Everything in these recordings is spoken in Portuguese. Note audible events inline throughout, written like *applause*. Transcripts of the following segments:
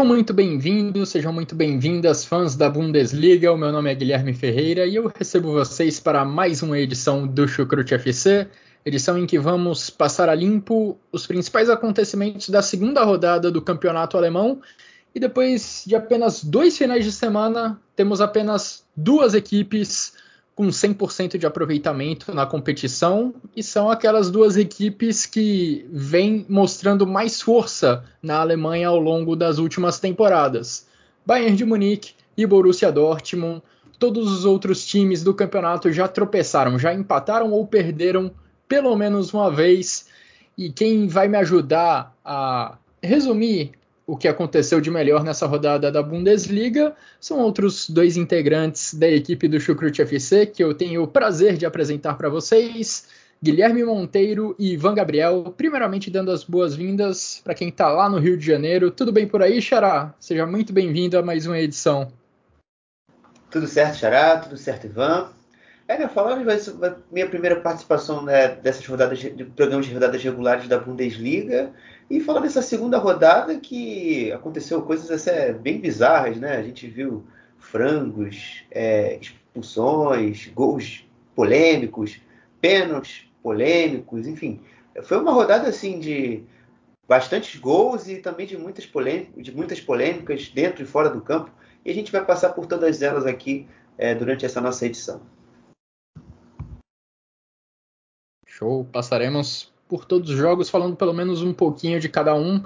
Sejam muito bem-vindos, sejam muito bem-vindas, fãs da Bundesliga. O meu nome é Guilherme Ferreira e eu recebo vocês para mais uma edição do Chucrute FC, edição em que vamos passar a limpo os principais acontecimentos da segunda rodada do campeonato alemão. E depois de apenas dois finais de semana, temos apenas duas equipes com 100% de aproveitamento na competição e são aquelas duas equipes que vêm mostrando mais força na Alemanha ao longo das últimas temporadas. Bayern de Munique e Borussia Dortmund. Todos os outros times do campeonato já tropeçaram, já empataram ou perderam pelo menos uma vez. E quem vai me ajudar a resumir o que aconteceu de melhor nessa rodada da Bundesliga são outros dois integrantes da equipe do Chucrute FC que eu tenho o prazer de apresentar para vocês. Guilherme Monteiro e Ivan Gabriel, primeiramente dando as boas-vindas para quem está lá no Rio de Janeiro. Tudo bem por aí, Xará? Seja muito bem-vindo a mais uma edição. Tudo certo, Xará, tudo certo, Ivan. É, falando da minha primeira participação né, dessas rodadas de, de programas de rodadas regulares da Bundesliga e falar dessa segunda rodada que aconteceu coisas assim, bem bizarras, né? A gente viu frangos, é, expulsões, gols polêmicos, pênaltis polêmicos, enfim. Foi uma rodada assim de bastantes gols e também de muitas, polêmicas, de muitas polêmicas dentro e fora do campo. E a gente vai passar por todas elas aqui é, durante essa nossa edição. Show. Passaremos por todos os jogos, falando pelo menos um pouquinho de cada um.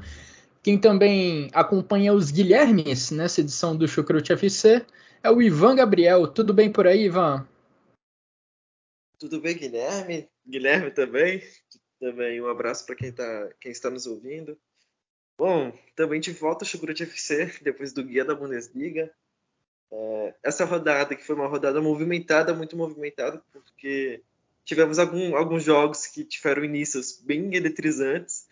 Quem também acompanha os Guilhermes nessa edição do Chucrute FC é o Ivan Gabriel. Tudo bem por aí, Ivan? Tudo bem, Guilherme? Guilherme também. Também um abraço para quem, tá, quem está nos ouvindo. Bom, também de volta ao Chucrute FC, depois do Guia da Bundesliga. É, essa rodada, que foi uma rodada movimentada, muito movimentada, porque tivemos algum, alguns jogos que tiveram inícios bem eletrizantes,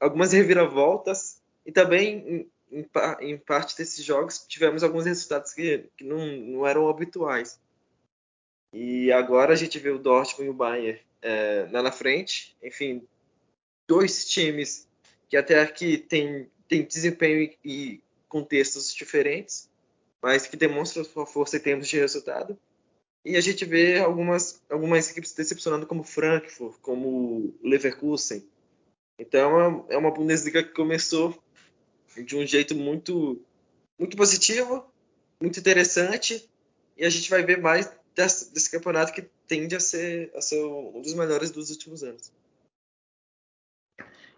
algumas reviravoltas, e também, em, em, parte desses jogos, tivemos alguns resultados que, que não, não, eram habituais. E agora a gente vê o Dortmund e o Bayern é, lá na frente, enfim, dois times que até aqui têm tem desempenho e contextos diferentes, mas que demonstram sua força em termos de resultado. E a gente vê algumas, algumas equipes decepcionando, como Frankfurt, como Leverkusen. Então é uma Bundesliga que começou de um jeito muito, muito positivo, muito interessante. E a gente vai ver mais desse, desse campeonato que tende a ser, a ser um dos melhores dos últimos anos.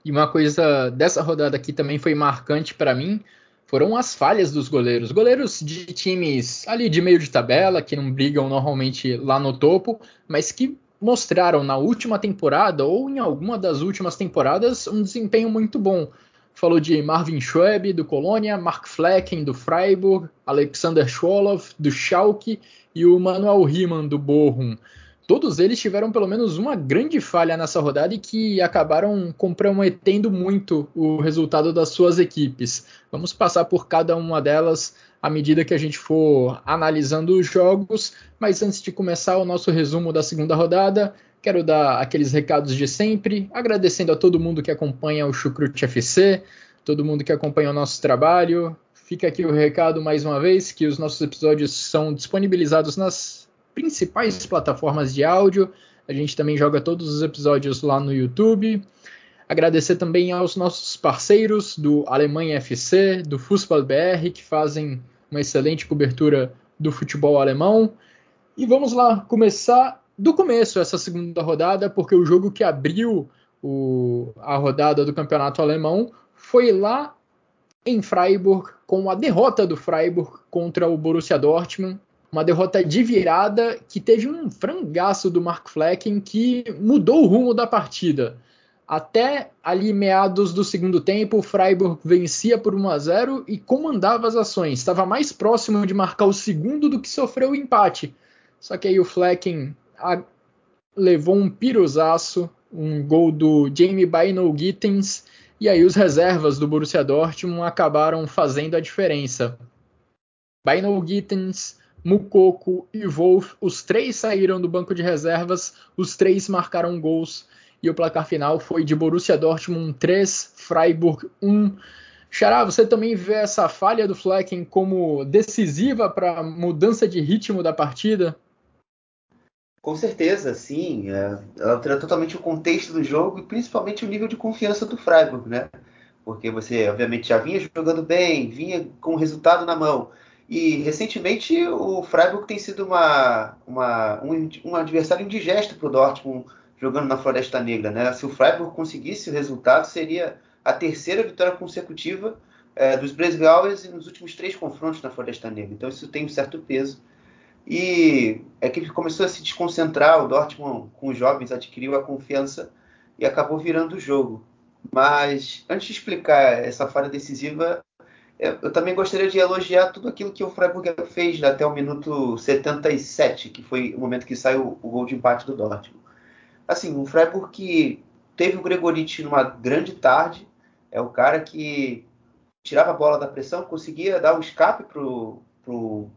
E uma coisa dessa rodada aqui também foi marcante para mim foram as falhas dos goleiros. Goleiros de times ali de meio de tabela, que não brigam normalmente lá no topo, mas que mostraram na última temporada ou em alguma das últimas temporadas um desempenho muito bom. Falou de Marvin Schweb, do Colônia, Mark Flecken, do Freiburg, Alexander Schwolow, do Schalke e o Manuel Riemann, do Bochum todos eles tiveram pelo menos uma grande falha nessa rodada e que acabaram comprometendo muito o resultado das suas equipes. Vamos passar por cada uma delas à medida que a gente for analisando os jogos, mas antes de começar o nosso resumo da segunda rodada, quero dar aqueles recados de sempre, agradecendo a todo mundo que acompanha o Chucrute FC, todo mundo que acompanha o nosso trabalho. Fica aqui o recado mais uma vez que os nossos episódios são disponibilizados nas principais plataformas de áudio. A gente também joga todos os episódios lá no YouTube. Agradecer também aos nossos parceiros do Alemanha FC, do Fußball BR, que fazem uma excelente cobertura do futebol alemão. E vamos lá começar do começo essa segunda rodada, porque o jogo que abriu o, a rodada do campeonato alemão foi lá em Freiburg, com a derrota do Freiburg contra o Borussia Dortmund Uma derrota de virada que teve um frangaço do Mark Flecken que mudou o rumo da partida. Até ali meados do segundo tempo, o Freiburg vencia por 1 a 0 e comandava as ações. Estava mais próximo de marcar o segundo do que sofreu o empate. Só que aí o Flecken levou um piruzaço, um gol do Jamie Bino Gittens, e aí os reservas do Borussia Dortmund acabaram fazendo a diferença. Bino Gittens, Mukoko e Wolf, os três saíram do banco de reservas, os três marcaram gols e o placar final foi de Borussia Dortmund 3, Freiburg 1. Xará, você também vê essa falha do Flecken como decisiva para a mudança de ritmo da partida? Com certeza, sim. É, ela altera totalmente o contexto do jogo e principalmente o nível de confiança do Freiburg, né? Porque você, obviamente, já vinha jogando bem, vinha com o resultado na mão. E recentemente o Freiburg tem sido uma, uma um, um adversário indigesto para o Dortmund jogando na Floresta Negra. Né? Se o Freiburg conseguisse o resultado, seria a terceira vitória consecutiva é, dos Bresgauers nos últimos três confrontos na Floresta Negra. Então isso tem um certo peso. E que ele começou a se desconcentrar, o Dortmund com os jovens adquiriu a confiança e acabou virando o jogo. Mas antes de explicar essa falha decisiva, eu também gostaria de elogiar tudo aquilo que o Freiburg fez até o minuto 77, que foi o momento que saiu o gol de empate do Dortmund assim, um Freiburg que teve o Gregoriti numa grande tarde, é o cara que tirava a bola da pressão, conseguia dar um escape pro, pro,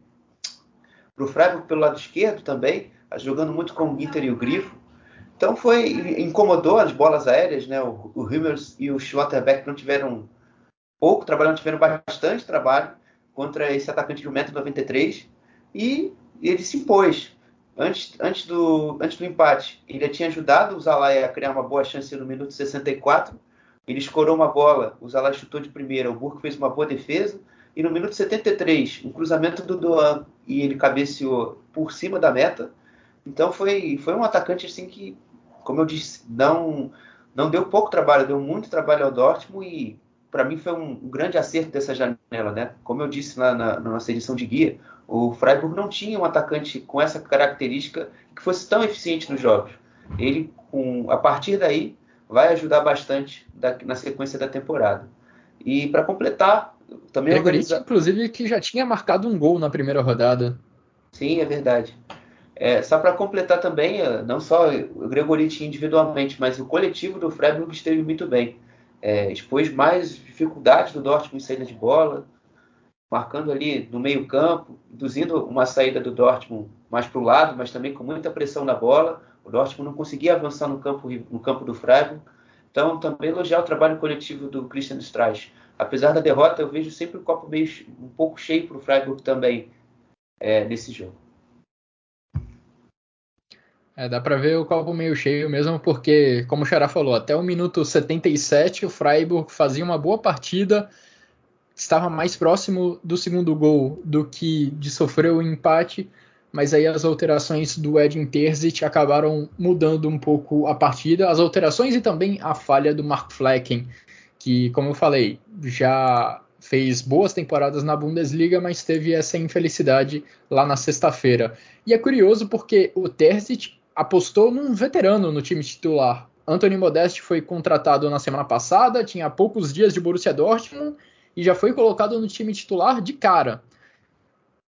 pro Freiburg pelo lado esquerdo também, jogando muito com o Ginter e o Grifo. Então foi incomodou as bolas aéreas, né? O, o e o Schlotterbeck não tiveram pouco trabalho, não tiveram bastante trabalho contra esse atacante de 1,93m e, e ele se impôs antes, antes, do, antes do empate, ele tinha ajudado o Zalai a criar uma boa chance no minuto 64. Ele escorou uma bola, o Zalai chutou de primeira, o Burke fez uma boa defesa. E no minuto 73, um cruzamento do Doan e ele cabeceou por cima da meta. Então foi, foi um atacante assim que, como eu disse, não, não deu pouco trabalho, deu muito trabalho ao Dortmund e para mim foi um, grande acerto dessa janela, né? Como eu disse lá na, na nossa edição de guia, o Freiburg não tinha um atacante com essa característica que fosse tão eficiente nos jogos. Ele, com, a partir daí, vai ajudar bastante da, na sequência da temporada. E para completar, também organiza... inclusive, que já tinha marcado um gol na primeira rodada. Sim, é verdade. É, só para completar também, é, não só o Gregorich individualmente, mas o coletivo do Freiburg esteve muito bem. É, expôs mais dificuldades do Dortmund em saída de bola, marcando ali no meio campo, induzindo uma saída do Dortmund mais para o lado, mas também com muita pressão na bola. O Dortmund não conseguia avançar no campo, no campo do Freiburg. Então, também elogiar o trabalho coletivo do Christian Streich. Apesar da derrota, eu vejo sempre o copo meio um pouco cheio para o Freiburg também é, nesse jogo. É, dá para ver o copo meio cheio mesmo, porque, como o Xará falou, até o minuto 77 o Freiburg fazia uma boa partida, estava mais próximo do segundo gol do que de sofrer o empate, mas aí as alterações do Edin Terzic acabaram mudando um pouco a partida, as alterações e também a falha do Mark Flecken, que, como eu falei, já fez boas temporadas na Bundesliga, mas teve essa infelicidade lá na sexta-feira. E é curioso porque o Terzic apostou num veterano no time titular. Anthony Modeste foi contratado na semana passada, tinha poucos dias de Borussia Dortmund e já foi colocado no time titular de cara.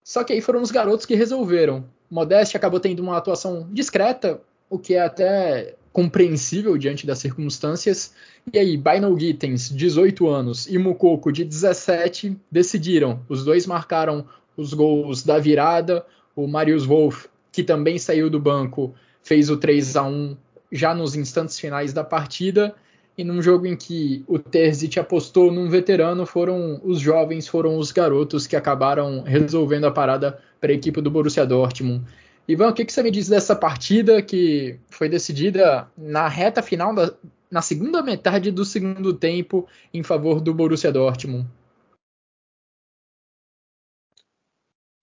Só que aí foram os garotos que resolveram. Modeste acabou tendo uma atuação discreta, o que é até compreensível diante das circunstâncias. E aí, Bino Gittens, 18 anos, e Mukoko, de 17, decidiram. Os dois marcaram os gols da virada. O Marius Wolff, que também saiu do banco, fez o 3 a 1 já nos instantes finais da partida e num jogo em que o Terzic apostou num veterano, foram os jovens, foram os garotos que acabaram resolvendo a parada para a equipe do Borussia Dortmund. Ivan, o que, que, você me diz dessa partida que foi decidida na reta final, da, na segunda metade do segundo tempo, em favor do Borussia Dortmund?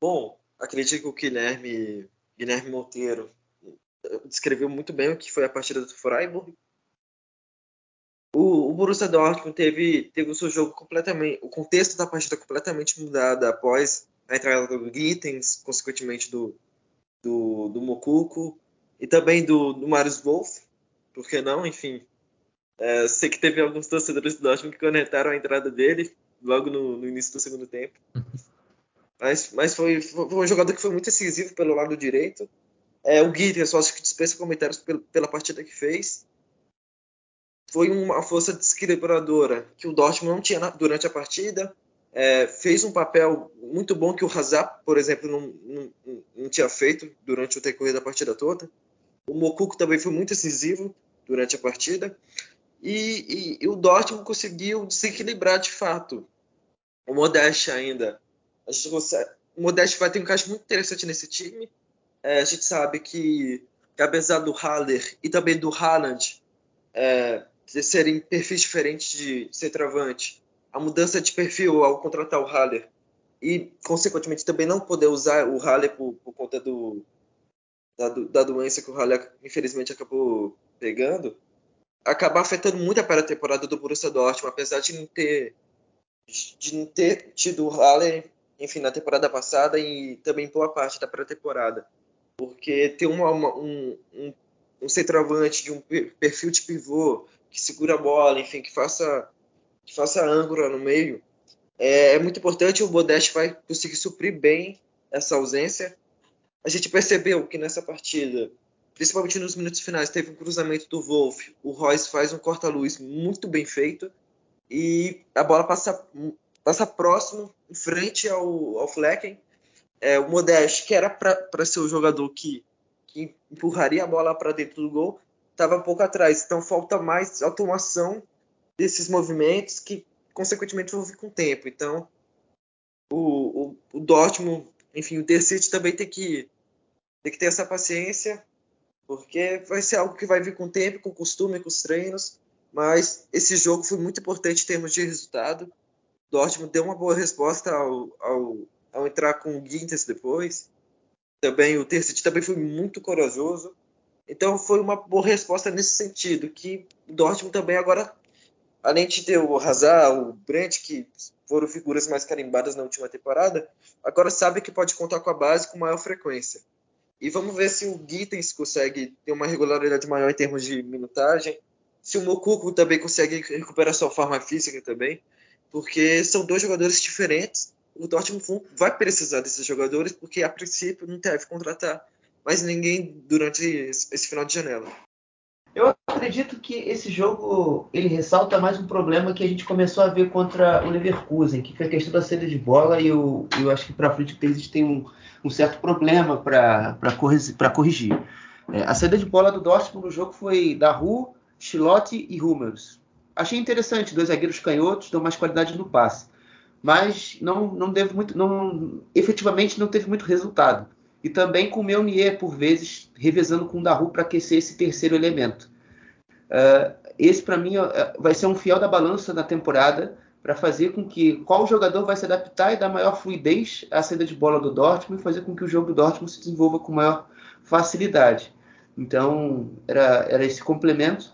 Bom, acredito que o Guilherme, Guilherme Monteiro descreveu muito bem o que foi a partida do Freiburg o, o Borussia Dortmund teve, teve o seu jogo completamente, o contexto da partida completamente mudado após a entrada do Gittens, consequentemente do, do, do Mokuko, e também do, do Marius Wolff, por que não? Enfim, é, sei que teve alguns torcedores do Dortmund que conectaram a entrada dele logo no, no início do segundo tempo. Mas, mas foi, foi, um jogador que foi muito decisivo pelo lado direito. É, o Gittens, só acho que dispensa comentários pela, pela partida que fez foi uma força desequilibradora que o Dortmund não tinha durante a partida. É, fez um papel muito bom que o Hazard, por exemplo, não, não, não, tinha feito durante o decorrer da partida toda. O Mokuko também foi muito decisivo durante a partida. E, e, e o Dortmund conseguiu desequilibrar de fato. O Modeste ainda. A gente consegue, o Modeste vai ter um encaixe muito interessante nesse time. É, a gente sabe que, que apesar do Haller e também do Haaland, é, serem perfis diferentes de centroavante, a mudança de perfil ao contratar o Haller e, consequentemente, também não poder usar o Haller por, por conta do, da, da, doença que o Haller, infelizmente, acabou pegando, acaba afetando muito a pré-temporada do Borussia Dortmund, apesar de não ter, de não ter tido o Haller, enfim, na temporada passada e também boa parte da pré-temporada. Porque ter uma, uma, um, um, um centroavante de um perfil de pivô que segura a bola, enfim, que faça, que faça âncora no meio. É, é muito importante, o Modeste vai conseguir suprir bem essa ausência. A gente percebeu que nessa partida, principalmente nos minutos finais, teve um cruzamento do Wolf, o Royce faz um corta-luz muito bem feito e a bola passa, passa próximo, em frente ao, ao Flecken. É, o Modeste, que era para ser o jogador que, que empurraria a bola para dentro do gol, estava pouco atrás. Então falta mais automação desses movimentos que, consequentemente, vão vir com o tempo. Então, o, o, o Dortmund, enfim, o City também tem que, tem que ter essa paciência, porque vai ser algo que vai vir com o tempo, com o costume, com os treinos. Mas esse jogo foi muito importante em termos de resultado. Dortmund deu uma boa resposta ao, ao, ao entrar com o Gintes depois. Também o City também foi muito corajoso. Então foi uma boa resposta nesse sentido, que o Dortmund também agora, além de ter o Hazard, o Brandt, que foram figuras mais carimbadas na última temporada, agora sabe que pode contar com a base com maior frequência. E vamos ver se o Gittens consegue ter uma regularidade maior em termos de minutagem, se o Mokuko também consegue recuperar sua forma física também, porque são dois jogadores diferentes. O Dortmund vai precisar desses jogadores, porque a princípio não deve contratar mas ninguém durante esse final de janela. Eu acredito que esse jogo ele ressalta mais um problema que a gente começou a ver contra o Leverkusen, que foi a questão da saída de bola e eu, eu acho que para frente gente tem um, um certo problema para corrigir. É, a saída de bola do Dortmund no jogo foi da Ru, Chilote e Hummels. Achei interessante, dois zagueiros canhotos dão mais qualidade no passe, mas não, não deve muito, não, efetivamente não teve muito resultado e também com o Meunier, por vezes, revezando com o Daru para aquecer esse terceiro elemento. Uh, esse, para mim, vai ser um fiel da balança na temporada para fazer com que qual jogador vai se adaptar e dar maior fluidez à saída de bola do Dortmund e fazer com que o jogo do Dortmund se desenvolva com maior facilidade. Então, era, era esse complemento.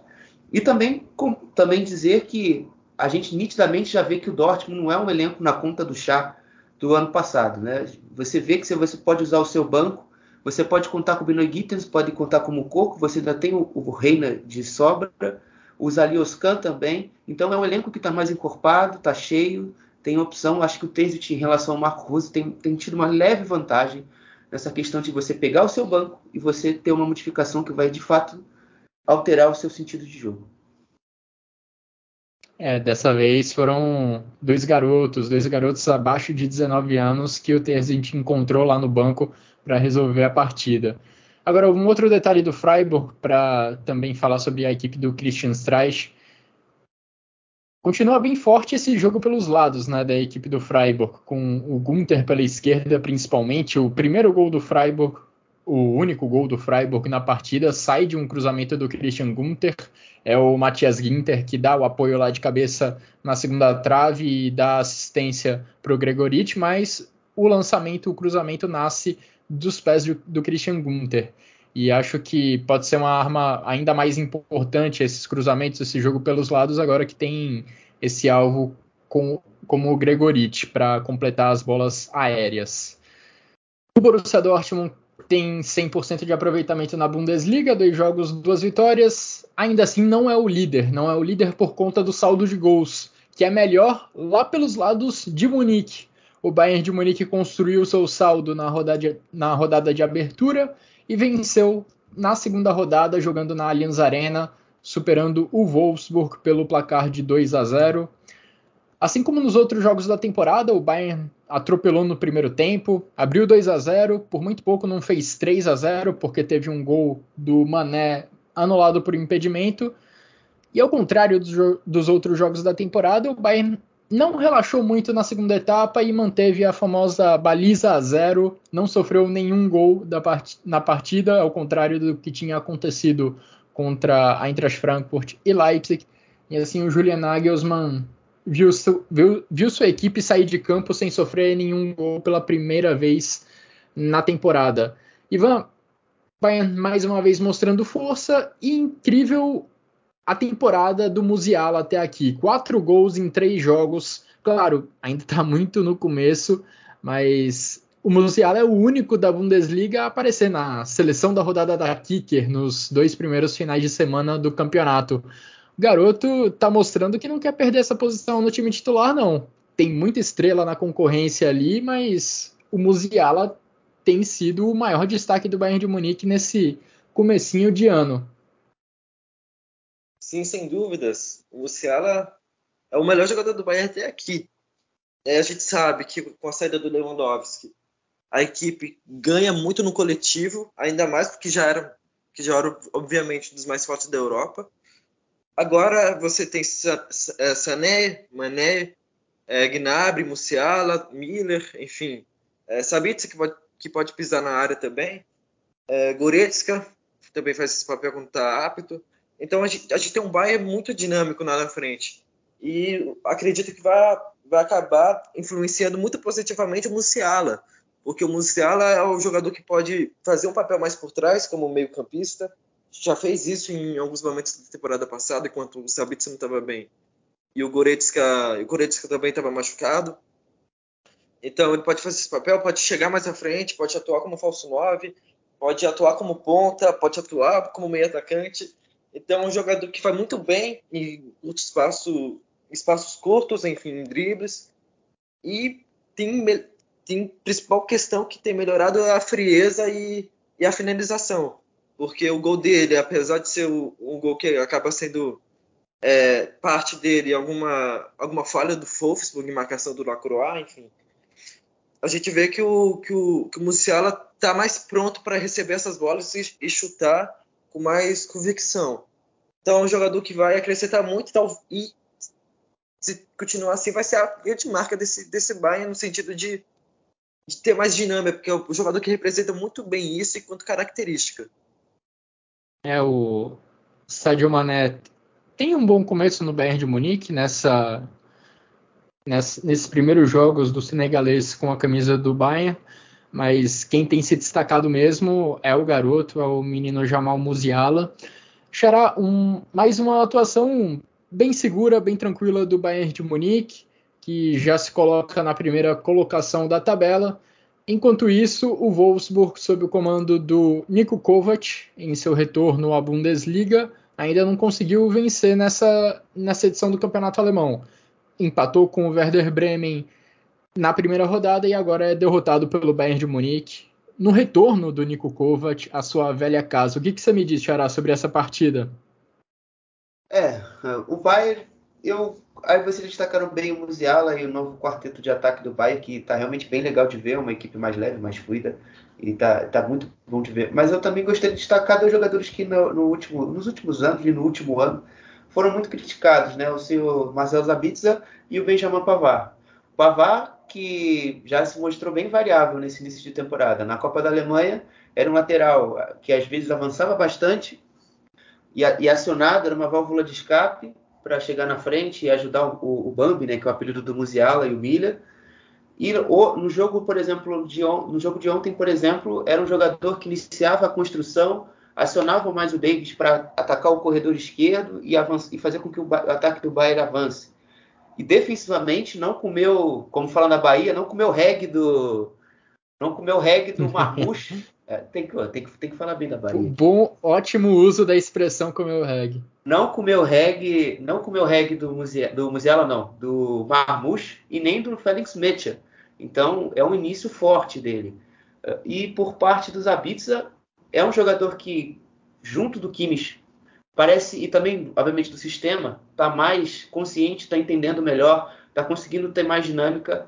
E também, com, também dizer que a gente nitidamente já vê que o Dortmund não é um elenco na conta do chá do ano passado. Né? Você vê que você pode usar o seu banco, você pode contar com o Binoy Gittens, pode contar com o Coco, você ainda tem o, o Reina de sobra, o Zalioscan também. Então é um elenco que está mais encorpado, está cheio, tem opção. Acho que o Terzic, em relação ao Marco Rose, tem, tem tido uma leve vantagem nessa questão de você pegar o seu banco e você ter uma modificação que vai de fato alterar o seu sentido de jogo. É, dessa vez foram dois garotos, dois garotos abaixo de 19 anos que o Terzic encontrou lá no banco para resolver a partida. Agora, um outro detalhe do Freiburg, para também falar sobre a equipe do Christian Streich. Continua bem forte esse jogo pelos lados né, da equipe do Freiburg, com o Gunther pela esquerda principalmente. O primeiro gol do Freiburg o único gol do Freiburg na partida sai de um cruzamento do Christian Gunther. É o Matthias Ginter que dá o apoio lá de cabeça na segunda trave e dá assistência para o Gregorit, mas o lançamento, o cruzamento nasce dos pés do, do Christian Gunther. E acho que pode ser uma arma ainda mais importante esses cruzamentos, esse jogo pelos lados, agora que tem esse alvo com, como o Gregorich para completar as bolas aéreas. O Borussia Dortmund tem 100% de aproveitamento na Bundesliga, dois jogos, duas vitórias. Ainda assim, não é o líder. Não é o líder por conta do saldo de gols, que é melhor lá pelos lados de Munique. O Bayern de Munique construiu seu saldo na rodada, na rodada de abertura e venceu na segunda rodada, jogando na Allianz Arena, superando o Wolfsburg pelo placar de 2 a 0. Assim como nos outros jogos da temporada, o Bayern atropelou no primeiro tempo, abriu 2 a 0, por muito pouco não fez 3 a 0 porque teve um gol do Mané anulado por impedimento. E ao contrário dos, dos outros jogos da temporada, o Bayern não relaxou muito na segunda etapa e manteve a famosa baliza a zero, não sofreu nenhum gol part na partida, ao contrário do que tinha acontecido contra a Eintracht Frankfurt e Leipzig. E assim o Julian Nagelsmann viu, viu, viu sua equipe sair de campo sem sofrer nenhum gol pela primeira vez na temporada. Ivan, vai mais uma vez mostrando força e incrível a temporada do Musiala até aqui. Quatro gols em três jogos. Claro, ainda está muito no começo, mas o Musiala é o único da Bundesliga a aparecer na seleção da rodada da Kicker nos dois primeiros finais de semana do campeonato garoto tá mostrando que não quer perder essa posição no time titular, não. Tem muita estrela na concorrência ali, mas o Musiala tem sido o maior destaque do Bayern de Munique nesse comecinho de ano. Sim, sem dúvidas. O Musiala é o melhor jogador do Bayern até aqui. É, a gente sabe que com a saída do Lewandowski, a equipe ganha muito no coletivo, ainda mais porque já era, que já era obviamente um dos mais fortes da Europa. Agora você tem é, Sané, Mané, é, Gnabry, Musiala, Miller, enfim. É, Sabitzer, que pode, que pode pisar na área também. Goretzka, que também faz esse papel quando está apto. Então a gente, a gente, tem um Bayern muito dinâmico lá na frente. E acredito que vai, vai acabar influenciando muito positivamente o Musiala. Porque o Musiala é o jogador que pode fazer um papel mais por trás, como meio campista, já fez isso em alguns momentos da temporada passada, enquanto o Sabitzer não estava bem. E o Goretzka, o Goretzka também estava machucado. Então ele pode fazer esse papel, pode chegar mais à frente, pode atuar como falso 9, pode atuar como ponta, pode atuar como meio atacante. Então é um jogador que vai muito bem em espaço, espaços curtos, enfim, em dribles. E tem, tem principal questão que tem melhorado é a frieza e, e a finalização porque o gol dele, apesar de ser um, gol que acaba sendo é, parte dele, alguma, alguma falha do Wolfsburg em marcação do Lacroix, enfim, a gente vê que o, que o, que o Musiala está mais pronto para receber essas bolas e, e, chutar com mais convicção. Então, é um jogador que vai acrescentar muito tal, e se continuar assim, vai ser a grande marca desse, desse Bayern no sentido de, de ter mais dinâmica, porque é um jogador que representa muito bem isso enquanto característica. É, o Sadio Mané tem um bom começo no Bayern de Munique nessa, nessa, nesses primeiros jogos do senegalês com a camisa do Bayern, mas quem tem se destacado mesmo é o garoto, é o menino Jamal Musiala. Xará, um, mais uma atuação bem segura, bem tranquila do Bayern de Munique, que já se coloca na primeira colocação da tabela Enquanto isso, o Wolfsburg, sob o comando do Niko Kovac, em seu retorno à Bundesliga, ainda não conseguiu vencer nessa, nessa edição do campeonato alemão. Empatou com o Werder Bremen na primeira rodada e agora é derrotado pelo Bayern de Munique. No retorno do Niko Kovac à sua velha casa, o que, que você me diz, Xará, sobre essa partida? É, o Bayern, eu Aí vocês destacaram bem o Musiala e o novo quarteto de ataque do Bayern, que está realmente bem legal de ver, uma equipe mais leve, mais fluida, e está tá muito bom de ver. Mas eu também gostaria de destacar dois jogadores que no, no último, nos últimos anos e no último ano foram muito criticados, né? O senhor Marcel Zabitza e o Benjamin Pavard. Pavard, que já se mostrou bem variável nesse início de temporada. Na Copa da Alemanha, era um lateral que às vezes avançava bastante e, e acionado, era uma válvula de escape, para chegar na frente e ajudar o, o, Bambi, né, que é o apelido do Musiala e o Miller. E o, no jogo, por exemplo, de on, no jogo de ontem, por exemplo, era um jogador que iniciava a construção, acionava mais o Davis para atacar o corredor esquerdo e, avança, e fazer com que o, o ataque do Bayern avance. e defensivamente não comeu, como fala na Bahia, não comeu reggae do. Não comeu reggae do *laughs* Marmouche. É, tem, que, tem, que, tem que falar bem da Bahia. Bom, ótimo uso da expressão comeu reggae. Não comeu reggae, não comeu reggae do, Muse, do Musiala, não, do Marmouche e nem do Felix Mitchell. Então é um início forte dele. E por parte dos Abitsa, é um jogador que, junto do Kimmich, parece, e também, obviamente, do sistema, está mais consciente, está entendendo melhor, está conseguindo ter mais dinâmica,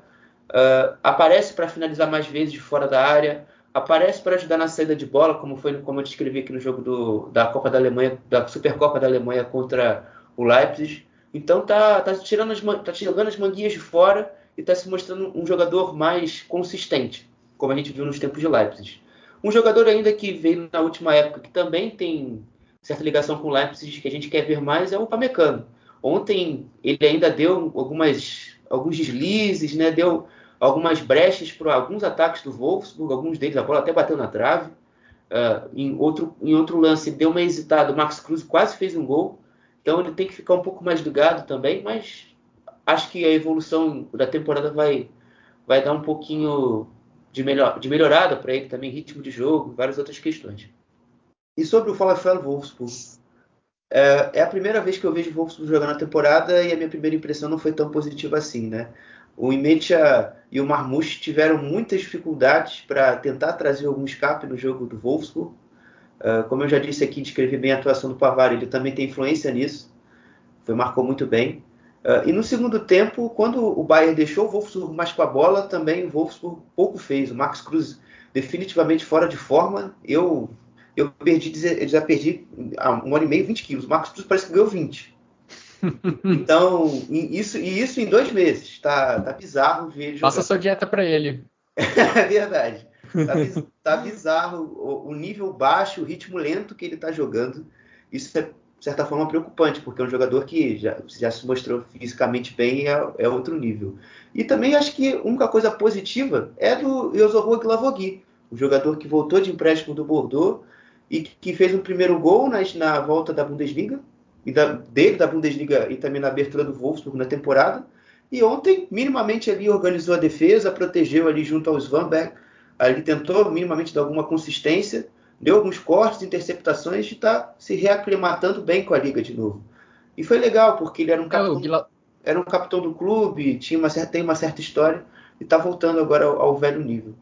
uh, aparece para finalizar mais vezes de fora da área, aparece para ajudar na saída de bola, como foi como eu descrevi aqui no jogo do, da Copa da Alemanha, da Supercopa da Alemanha contra o Leipzig. Então tá, tá tirando as, tá tirando as manguinhas de fora e está se mostrando um jogador mais consistente, como a gente viu nos tempos de Leipzig. Um jogador ainda que veio na última época, que também tem certa ligação com o Leipzig que a gente quer ver mais é o Pamecano. Ontem ele ainda deu algumas, alguns deslizes, né? deu algumas brechas para alguns ataques do Wolfsburg, alguns deles a bola até bateu na trave. Uh, em, outro, em outro lance deu uma hesitada, o Max Cruz quase fez um gol, então ele tem que ficar um pouco mais ligado também, mas acho que a evolução da temporada vai, vai dar um pouquinho de, melhor, de melhorada para ele também, ritmo de jogo, várias outras questões. E sobre o Falafel Wolfsburg, é, é, a primeira vez que eu vejo o Wolfsburg jogando na temporada e a minha primeira impressão não foi tão positiva assim, né? O Imetia e o Marmouche tiveram muitas dificuldades para tentar trazer algum escape no jogo do Wolfsburg. Uh, como eu já disse aqui, descrevi bem a atuação do Pavar, ele também tem influência nisso. Foi, marcou muito bem. Uh, e no segundo tempo, quando o Bayern deixou o Wolfsburg mais com a bola, também o Wolfsburg pouco fez. O Max Cruz definitivamente fora de forma. Eu eu perdi, já perdi há um ano e meio 20 quilos. O Marcos Cruz parece que ganhou 20. Então, isso, e isso em dois meses. Tá, tá bizarro ver. Jogar. Passa sua dieta para ele. é *laughs* verdade. Tá, tá bizarro o, o, nível baixo, o ritmo lento que ele tá jogando. Isso é, de certa forma, preocupante, porque é um jogador que já, já se mostrou fisicamente bem é, é outro nível. E também acho que a única coisa positiva é do Yozoru Glavogui, o jogador que voltou de empréstimo do Bordeaux e que fez o primeiro gol na, na volta da Bundesliga, e da, dele, da Bundesliga e também na abertura do Wolfsburg na temporada. E ontem, minimamente ali organizou a defesa, protegeu ali junto ao Svanberg, ali tentou minimamente dar alguma consistência, deu alguns cortes, interceptações e está se reaclimatando bem com a liga de novo. E foi legal, porque ele era um é, capitão, era um capitão do clube, tinha uma certa, tem uma certa história e está voltando agora ao, ao velho nível.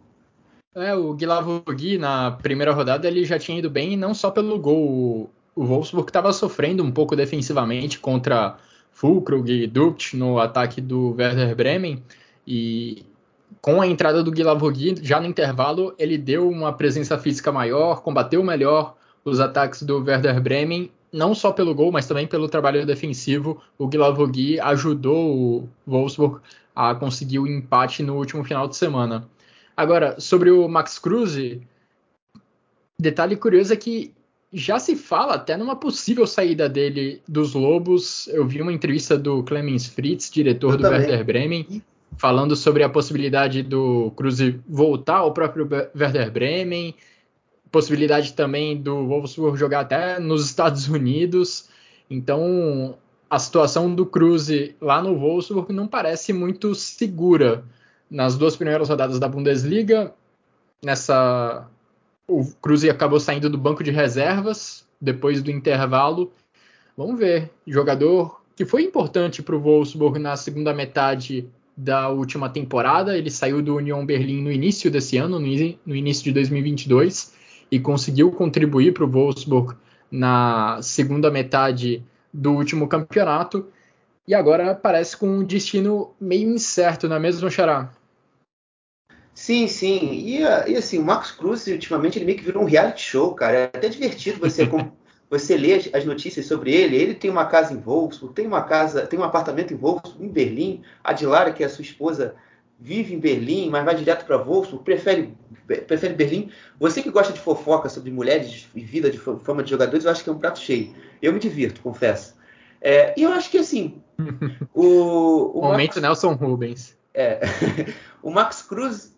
É, o Guilavogui na primeira rodada ele já tinha ido bem, não só pelo gol. O Wolfsburg estava sofrendo um pouco defensivamente contra Fulkrug e Dupt no ataque do Werder Bremen. E com a entrada do Guilavogui, já no intervalo, ele deu uma presença física maior, combateu melhor os ataques do Werder Bremen, não só pelo gol, mas também pelo trabalho defensivo. O Guilavogui ajudou o Wolfsburg a conseguir o empate no último final de semana. Agora, sobre o Max Cruz, detalhe curioso é que já se fala até numa possível saída dele dos Lobos. Eu vi uma entrevista do Clemens Fritz, diretor Eu do também. Werder Bremen, falando sobre a possibilidade do Cruz voltar ao próprio Werder Bremen, possibilidade também do Wolfsburg jogar até nos Estados Unidos. Então, a situação do Cruz lá no Wolfsburg não parece muito segura nas duas primeiras rodadas da Bundesliga. Nessa, o Cruze acabou saindo do banco de reservas depois do intervalo. Vamos ver. Jogador que foi importante para o Wolfsburg na segunda metade da última temporada. Ele saiu do Union Berlim no início desse ano, no início de 2022, e conseguiu contribuir para o Wolfsburg na segunda metade do último campeonato. E agora parece com um destino meio incerto, não é mesmo, Xará? Sim, sim. E, e, assim, o Marcos Cruz, ultimamente, ele meio que virou um reality show, cara. É até divertido você, *laughs* você ler as notícias sobre ele. Ele tem uma casa em Wolfsburg, tem uma casa, tem um apartamento em Wolfsburg, em Berlim. A Dilara, que é a sua esposa, vive em Berlim, mas vai direto para Wolfsburg, prefere, prefere Berlim. Você que gosta de fofoca sobre mulheres e vida de fama de jogadores, eu acho que é um prato cheio. Eu me divirto, confesso. É, e eu acho que assim. *laughs* o, o Momento Max, Nelson Rubens. É, *laughs* o Max Cruz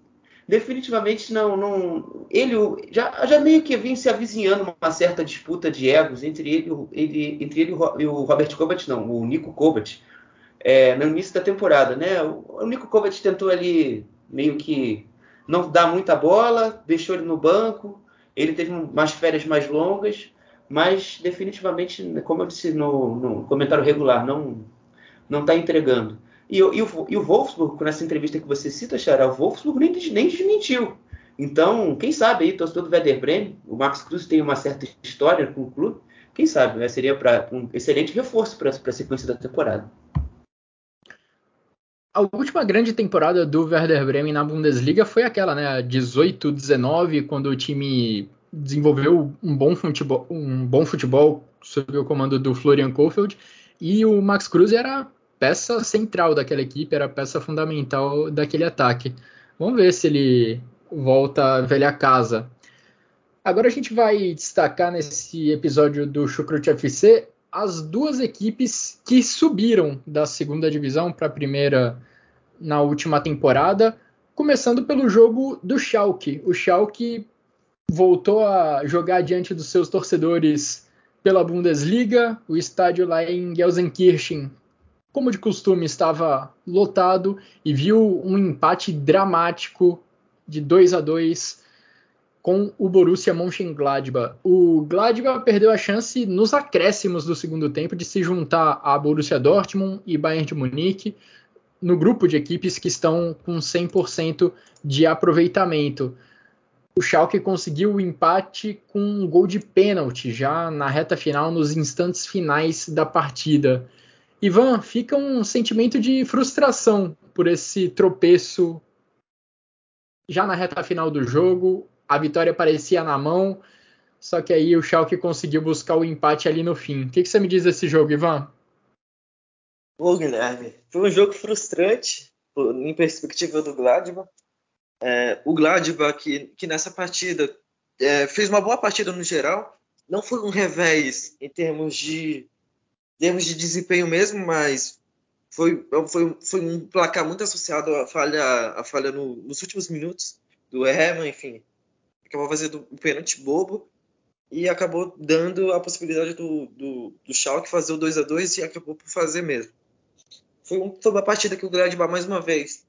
definitivamente não, não ele já, já meio que vinha se avizinhando uma certa disputa de egos entre ele, ele entre ele e o Robert Kovac, não, o Nico Kovac, é, no início da temporada, né? O Nico Kovac tentou ali meio que não dar muita bola, deixou ele no banco, ele teve umas férias mais longas, mas definitivamente, como eu disse no, no comentário regular, não não está entregando. E, e, o, e o Wolfsburg, nessa entrevista que você cita, Xará, o Wolfsburg nem, nem desmentiu. Então, quem sabe aí, torcedor do Werder Bremen, o Max Cruz tem uma certa história com o clube, quem sabe, né, seria pra, um excelente reforço para a sequência da temporada. A última grande temporada do Werder Bremen na Bundesliga foi aquela, né, 18-19, quando o time desenvolveu um bom futebol, um bom futebol sob o comando do Florian Kohfeldt e o Max Cruz era peça central daquela equipe, era peça fundamental daquele ataque. Vamos ver se ele volta à velha casa. Agora a gente vai destacar nesse episódio do Chucrute FC as duas equipes que subiram da segunda divisão para a primeira na última temporada, começando pelo jogo do Schalke. O Schalke voltou a jogar diante dos seus torcedores pela Bundesliga. O estádio lá em Gelsenkirchen, como de costume, estava lotado e viu um empate dramático de 2 a 2 com o Borussia Mönchengladbach. O Gladbach perdeu a chance nos acréscimos do segundo tempo de se juntar a Borussia Dortmund e Bayern de Munique no grupo de equipes que estão com 100% de aproveitamento. O Schalke conseguiu o empate com um gol de pênalti já na reta final, nos instantes finais da partida. Ivan, fica um sentimento de frustração por esse tropeço já na reta final do jogo a vitória parecia na mão, só que aí o Schalke conseguiu buscar o empate ali no fim. O que, que você me diz desse jogo, Ivan? Ô, Guilherme, foi um jogo frustrante em perspectiva do Gladbach. É, o Gladbach, que, que nessa partida é, fez uma boa partida no geral, não foi um revés em termos de, termos de desempenho mesmo, mas foi, foi, foi um placar muito associado à falha, à falha no, nos últimos minutos do Herman, enfim acabou fazendo um pênalti bobo e acabou dando a possibilidade do, do, do Schalke fazer o 2 a 2 e acabou por fazer mesmo. Foi, um, foi uma partida que o Gladbach, mais uma vez,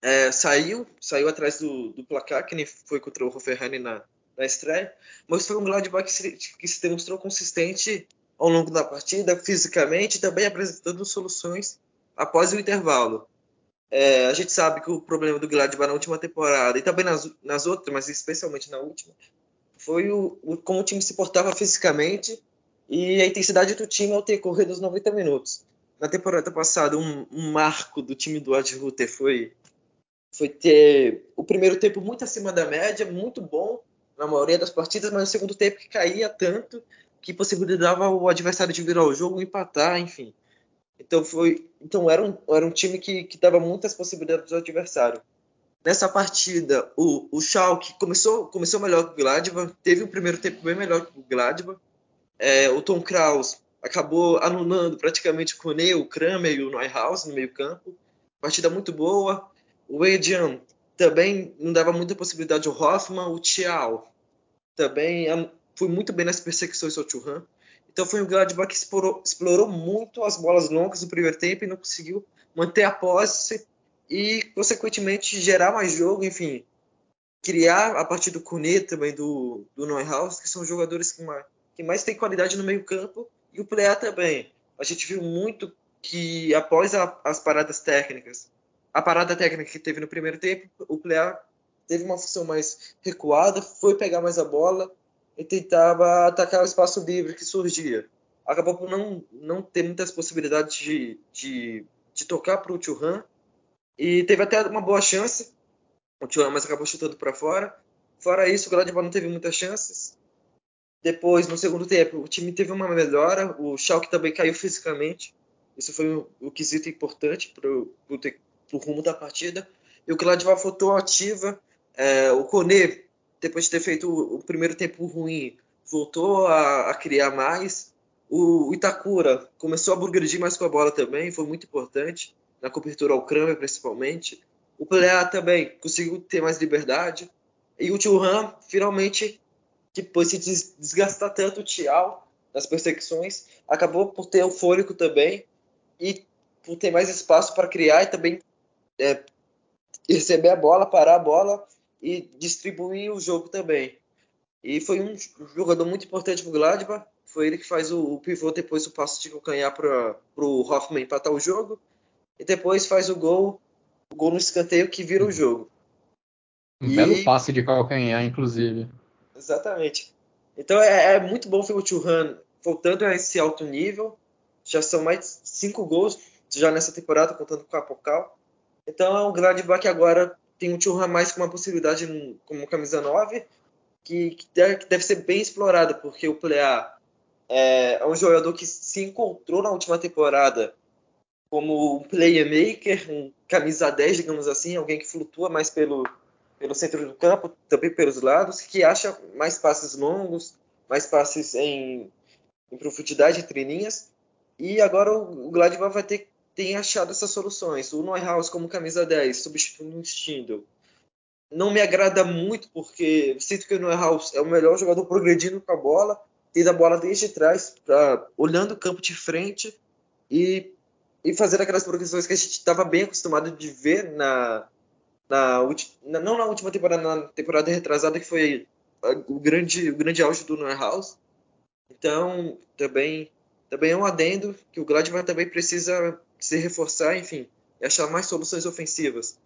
é, saiu, saiu atrás do, do, placar, que nem foi contra o Hoffenheim na, na estreia, mas foi um Gladbach que se, que se demonstrou consistente ao longo da partida, fisicamente, também apresentando soluções após o intervalo. É, a gente sabe que o problema do Gladbach na última temporada e também nas, nas outras, mas especialmente na última, foi o, o, como o time se portava fisicamente e a intensidade do time ao ter corrido os 90 minutos. Na temporada passada, um, um marco do time do Ad Ruther foi, foi ter o primeiro tempo muito acima da média, muito bom na maioria das partidas, mas o segundo tempo que caía tanto que possibilitava o adversário de virar o jogo, empatar, enfim. Então foi, então era um, era um time que, que dava muitas possibilidades ao adversário. Nessa partida, o, o Schalke começou, começou melhor que o Gladbach, teve um primeiro tempo bem melhor que o Gladbach. É, o Tom Kraus acabou anulando praticamente o Kone, o Kramer e o Neuhaus no meio campo. Partida muito boa. O Edian também não dava muita possibilidade ao Hoffman. O Thial também foi muito bem nas perseguições ao Churran. Então foi um Gladbach que explorou, explorou muito as bolas longas no primeiro tempo e não conseguiu manter a posse e, consequentemente, gerar mais jogo, enfim, criar a partir do Kone também do, do Neuhaus, que são jogadores que mais, que mais têm qualidade no meio campo, e o Plea também. A gente viu muito que após a, as paradas técnicas, a parada técnica que teve no primeiro tempo, o Plea teve uma função mais recuada, foi pegar mais a bola, e tentava atacar o espaço livre que surgia. Acabou por não, não ter muitas possibilidades de, de, de tocar para o Churran. E teve até uma boa chance. O Churran, mas acabou chutando para fora. Fora isso, o Gladbach não teve muitas chances. Depois, no segundo tempo, o time teve uma melhora. O Schalke também caiu fisicamente. Isso foi o, quesito importante para o rumo da partida. E o Gladbach voltou ativa. É, o Kone depois de ter feito o, primeiro tempo ruim, voltou a, a criar mais. O, o Itakura começou a burgredir mais com a bola também, foi muito importante, na cobertura ao Kramer principalmente. O Pelé também conseguiu ter mais liberdade. E o Churran, finalmente, depois de desgastar tanto o Tial nas perseguições, acabou por ter o fôlego também e por ter mais espaço para criar e também é, receber a bola, parar a bola e distribuir o jogo também. E foi um jogador muito importante para o Gladbach. Foi ele que faz o, o pivô depois o passo de calcanhar para o Hoffman empatar o jogo. E depois faz o gol, o gol no escanteio que vira o jogo. Um e... belo passe de calcanhar, inclusive. Exatamente. Então é, é muito bom ver o Churran voltando a esse alto nível. Já são mais cinco gols já nessa temporada, contando com a Pocal. Então é um Gladbach que agora tem um Churran mais com uma possibilidade como camisa 9, que, que deve ser bem explorada, porque o Plea é, é um jogador que se encontrou na última temporada como um playmaker, um camisa 10, digamos assim, alguém que flutua mais pelo, pelo centro do campo, também pelos lados, que acha mais passes longos, mais passes em, em profundidade entre linhas. E agora o, o Gladbach vai ter tem achado essas soluções. O Neuhaus como camisa 10, substituindo o Stindl. Não me agrada muito, porque sinto que o Neuhaus é o melhor jogador progredindo com a bola, tendo a bola desde trás, pra, olhando o campo de frente e, e fazendo aquelas progressões que a gente estava bem acostumado de ver na, na, na, não na última temporada, na temporada retrasada, que foi o grande, o grande auge do Neuhaus. Então, também, também é um adendo que o Gladbach também precisa se reforçar, enfim, e achar mais soluções ofensivas.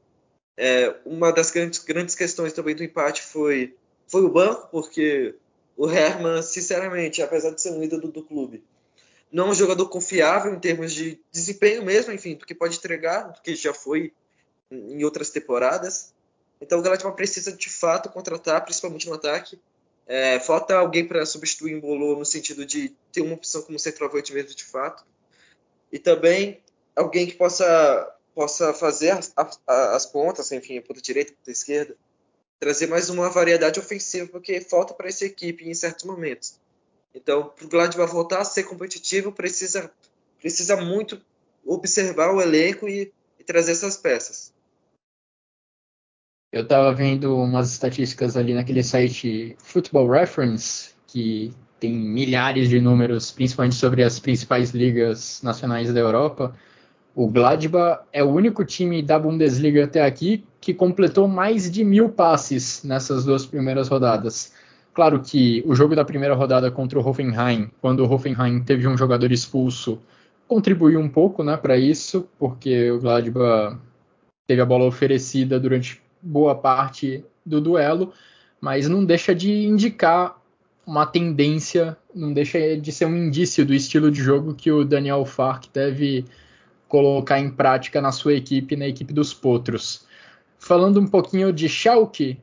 É, uma das grandes, grandes questões também do empate foi, foi o banco, porque o Herman, sinceramente, apesar de ser um ídolo do clube, não é um jogador confiável em termos de desempenho mesmo, enfim, do que pode entregar, do que já foi em outras temporadas. Então o Galatasaray precisa de fato contratar, principalmente no ataque. É, falta alguém para substituir o Embolo no sentido de ter uma opção como centroavante mesmo de fato. E também alguém que possa possa fazer as, as, as pontas, enfim, a ponta direita, a ponta esquerda, trazer mais uma variedade ofensiva, porque falta para essa equipe em certos momentos. Então, para o Gladbach voltar a ser competitivo, precisa, precisa muito observar o elenco e, e trazer essas peças. Eu estava vendo umas estatísticas ali naquele site Football Reference, que tem milhares de números, principalmente sobre as principais ligas nacionais da Europa. O Gladbach é o único time da Bundesliga até aqui que completou mais de mil passes nessas duas primeiras rodadas. Claro que o jogo da primeira rodada contra o Hoffenheim, quando o Hoffenheim teve um jogador expulso, contribuiu um pouco né, para isso, porque o Gladbach teve a bola oferecida durante boa parte do duelo, mas não deixa de indicar uma tendência, não deixa de ser um indício do estilo de jogo que o Daniel Fark deve colocar em prática na sua equipe, na equipe dos Potros. Falando um pouquinho de Schalke,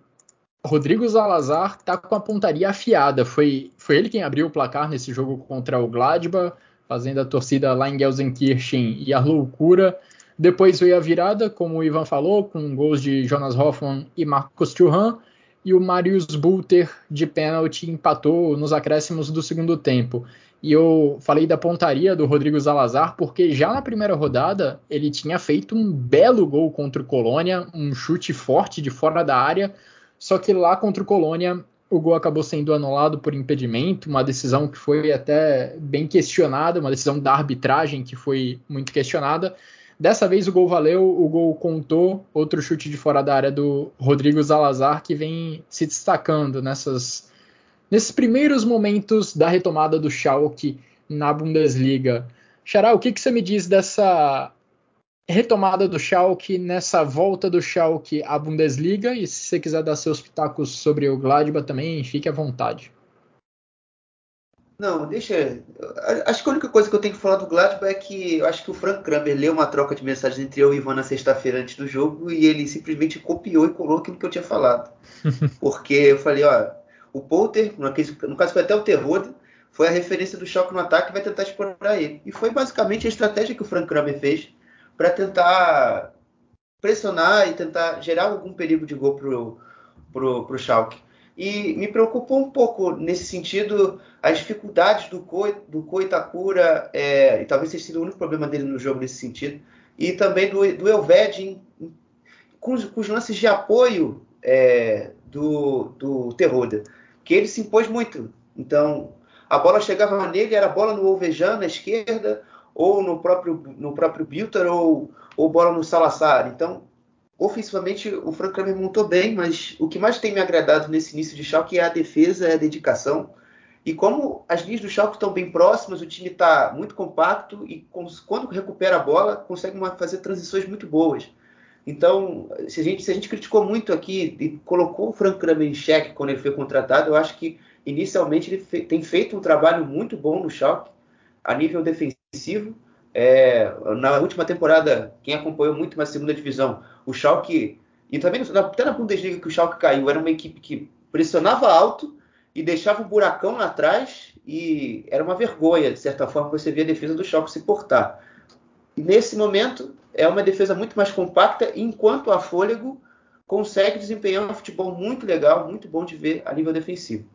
Rodrigo Zalazar está com a pontaria afiada. Foi, foi ele quem abriu o placar nesse jogo contra o Gladbach, fazendo a torcida lá em Gelsenkirchen e a loucura. Depois veio a virada, como o Ivan falou, com gols de Jonas Hoffmann e Marcos Thuram, e o Marius Bulter de pênalti empatou nos acréscimos do segundo tempo. E eu falei da pontaria do Rodrigo Zalazar porque já na primeira rodada ele tinha feito um belo gol contra o Colônia, um chute forte de fora da área, só que lá contra o Colônia o gol acabou sendo anulado por impedimento, uma decisão que foi até bem questionada, uma decisão da arbitragem que foi muito questionada. Dessa vez o gol valeu, o gol contou, outro chute de fora da área do Rodrigo Zalazar, que vem se destacando nessas, nesses primeiros momentos da retomada do Schalke na Bundesliga. Xará, o que, que você me diz dessa retomada do Schalke, nessa volta do Schalke à Bundesliga? E se você quiser dar seus pitacos sobre o Gladbach também, fique à vontade. Não, deixa. Acho que a única coisa que eu tenho que falar do Gladbach é que eu acho que o Frank Kramer leu uma troca de mensagens entre eu e o Ivan na sexta-feira antes do jogo e ele simplesmente copiou e colou aquilo que eu tinha falado. *laughs* Porque eu falei, ó, o Polter, no caso foi até o Terror, foi a referência do choque no ataque e vai tentar explorar ele. E foi basicamente a estratégia que o Frank Kramer fez para tentar pressionar e tentar gerar algum perigo de gol pro, pro, pro Schalke. E me preocupou um pouco nesse sentido as dificuldades do Ko, do é, e talvez seja sido o único problema dele no jogo nesse sentido, e também do, do Elved com, com, os lances de apoio é, do, do Terroda, que ele se impôs muito. Então, a bola chegava nele, era bola no Alvejano, na esquerda, ou no próprio, no próprio Bilter, ou, ou bola no Salazar. Então, ofensivamente, o Frank Kramer montou bem, mas o que mais tem me agradado nesse início de Schalke é a defesa, é a dedicação. E como as linhas do Schalke estão bem próximas, o time está muito compacto e quando recupera a bola, consegue fazer transições muito boas. Então, se a gente, se a gente criticou muito aqui e colocou o Frank Kramer em xeque quando ele foi contratado, eu acho que inicialmente ele fe tem feito um trabalho muito bom no Schalke, a nível defensivo. É, na última temporada, quem acompanhou muito mais a segunda divisão, o Schalke, e também até na Bundesliga que o Schalke caiu, era uma equipe que pressionava alto e deixava um buracão lá atrás e era uma vergonha, de certa forma, você via a defesa do Schalke se portar. Nesse momento, é uma defesa muito mais compacta, enquanto a Fôlego consegue desempenhar um futebol muito legal, muito bom de ver a nível defensivo.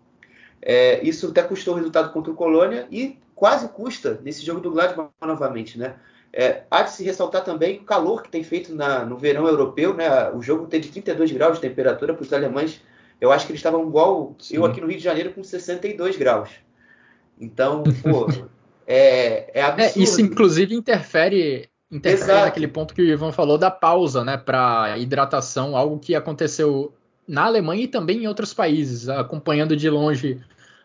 É, isso até custou o resultado contra o Colônia e quase custa nesse jogo do Gladbach novamente, né? É, há de se ressaltar também o calor que tem feito na, no verão europeu, né? O jogo teve 32 graus de temperatura para os alemães. Eu acho que eles estavam igual Sim. eu aqui no Rio de Janeiro com 62 graus. Então, pô, *laughs* é, é absurdo. É, isso inclusive interfere interfere Exato. naquele ponto que o Ivan falou da pausa, né, para hidratação, algo que aconteceu na Alemanha e também em outros países, acompanhando de longe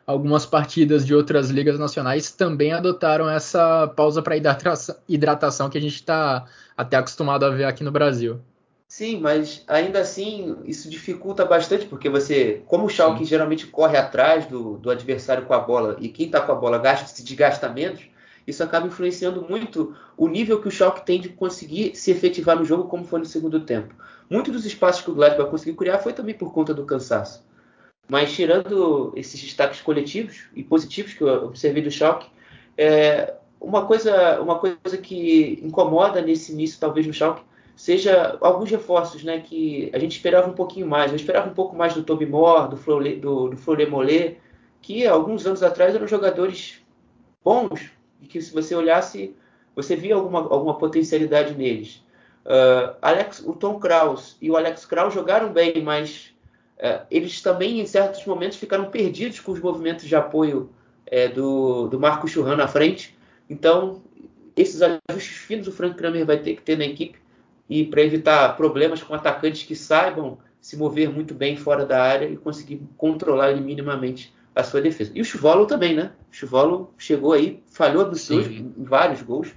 algumas partidas de outras ligas nacionais também adotaram essa pausa para hidratação, hidratação que a gente está até acostumado a ver aqui no Brasil. Sim, mas ainda assim isso dificulta bastante, porque você, como o Schalke Sim. geralmente corre atrás do, do adversário com a bola e quem está com a bola gasta, se desgasta menos, isso acaba influenciando muito o nível que o Schalke tem de conseguir se efetivar no jogo, como foi no segundo tempo. Muitos dos espaços que o Gladbach conseguiu criar foi também por conta do cansaço. Mas tirando esses destaques coletivos e positivos que eu observei do Schalke, é, uma, coisa, uma coisa que incomoda nesse início, talvez, no Schalke, seja alguns reforços, né, que a gente esperava um pouquinho mais. Eu esperava um pouco mais do Toby Moore, do Flore Mollet, que alguns anos atrás eram jogadores bons, e que se você olhasse, você via alguma, alguma potencialidade neles. Uh, Alex, o Tom Kraus e o Alex Kraus jogaram bem, mas uh, eles também, em certos momentos, ficaram perdidos com os movimentos de apoio uh, do, do Marco Churran na frente. Então, esses ajustes finos o Frank Kramer vai ter que ter na equipe e para evitar problemas com atacantes que saibam se mover muito bem fora da área e conseguir controlar minimamente a sua defesa. E o Chuvolo também, né? O Chuvolo chegou aí, falhou dos seus em vários gols.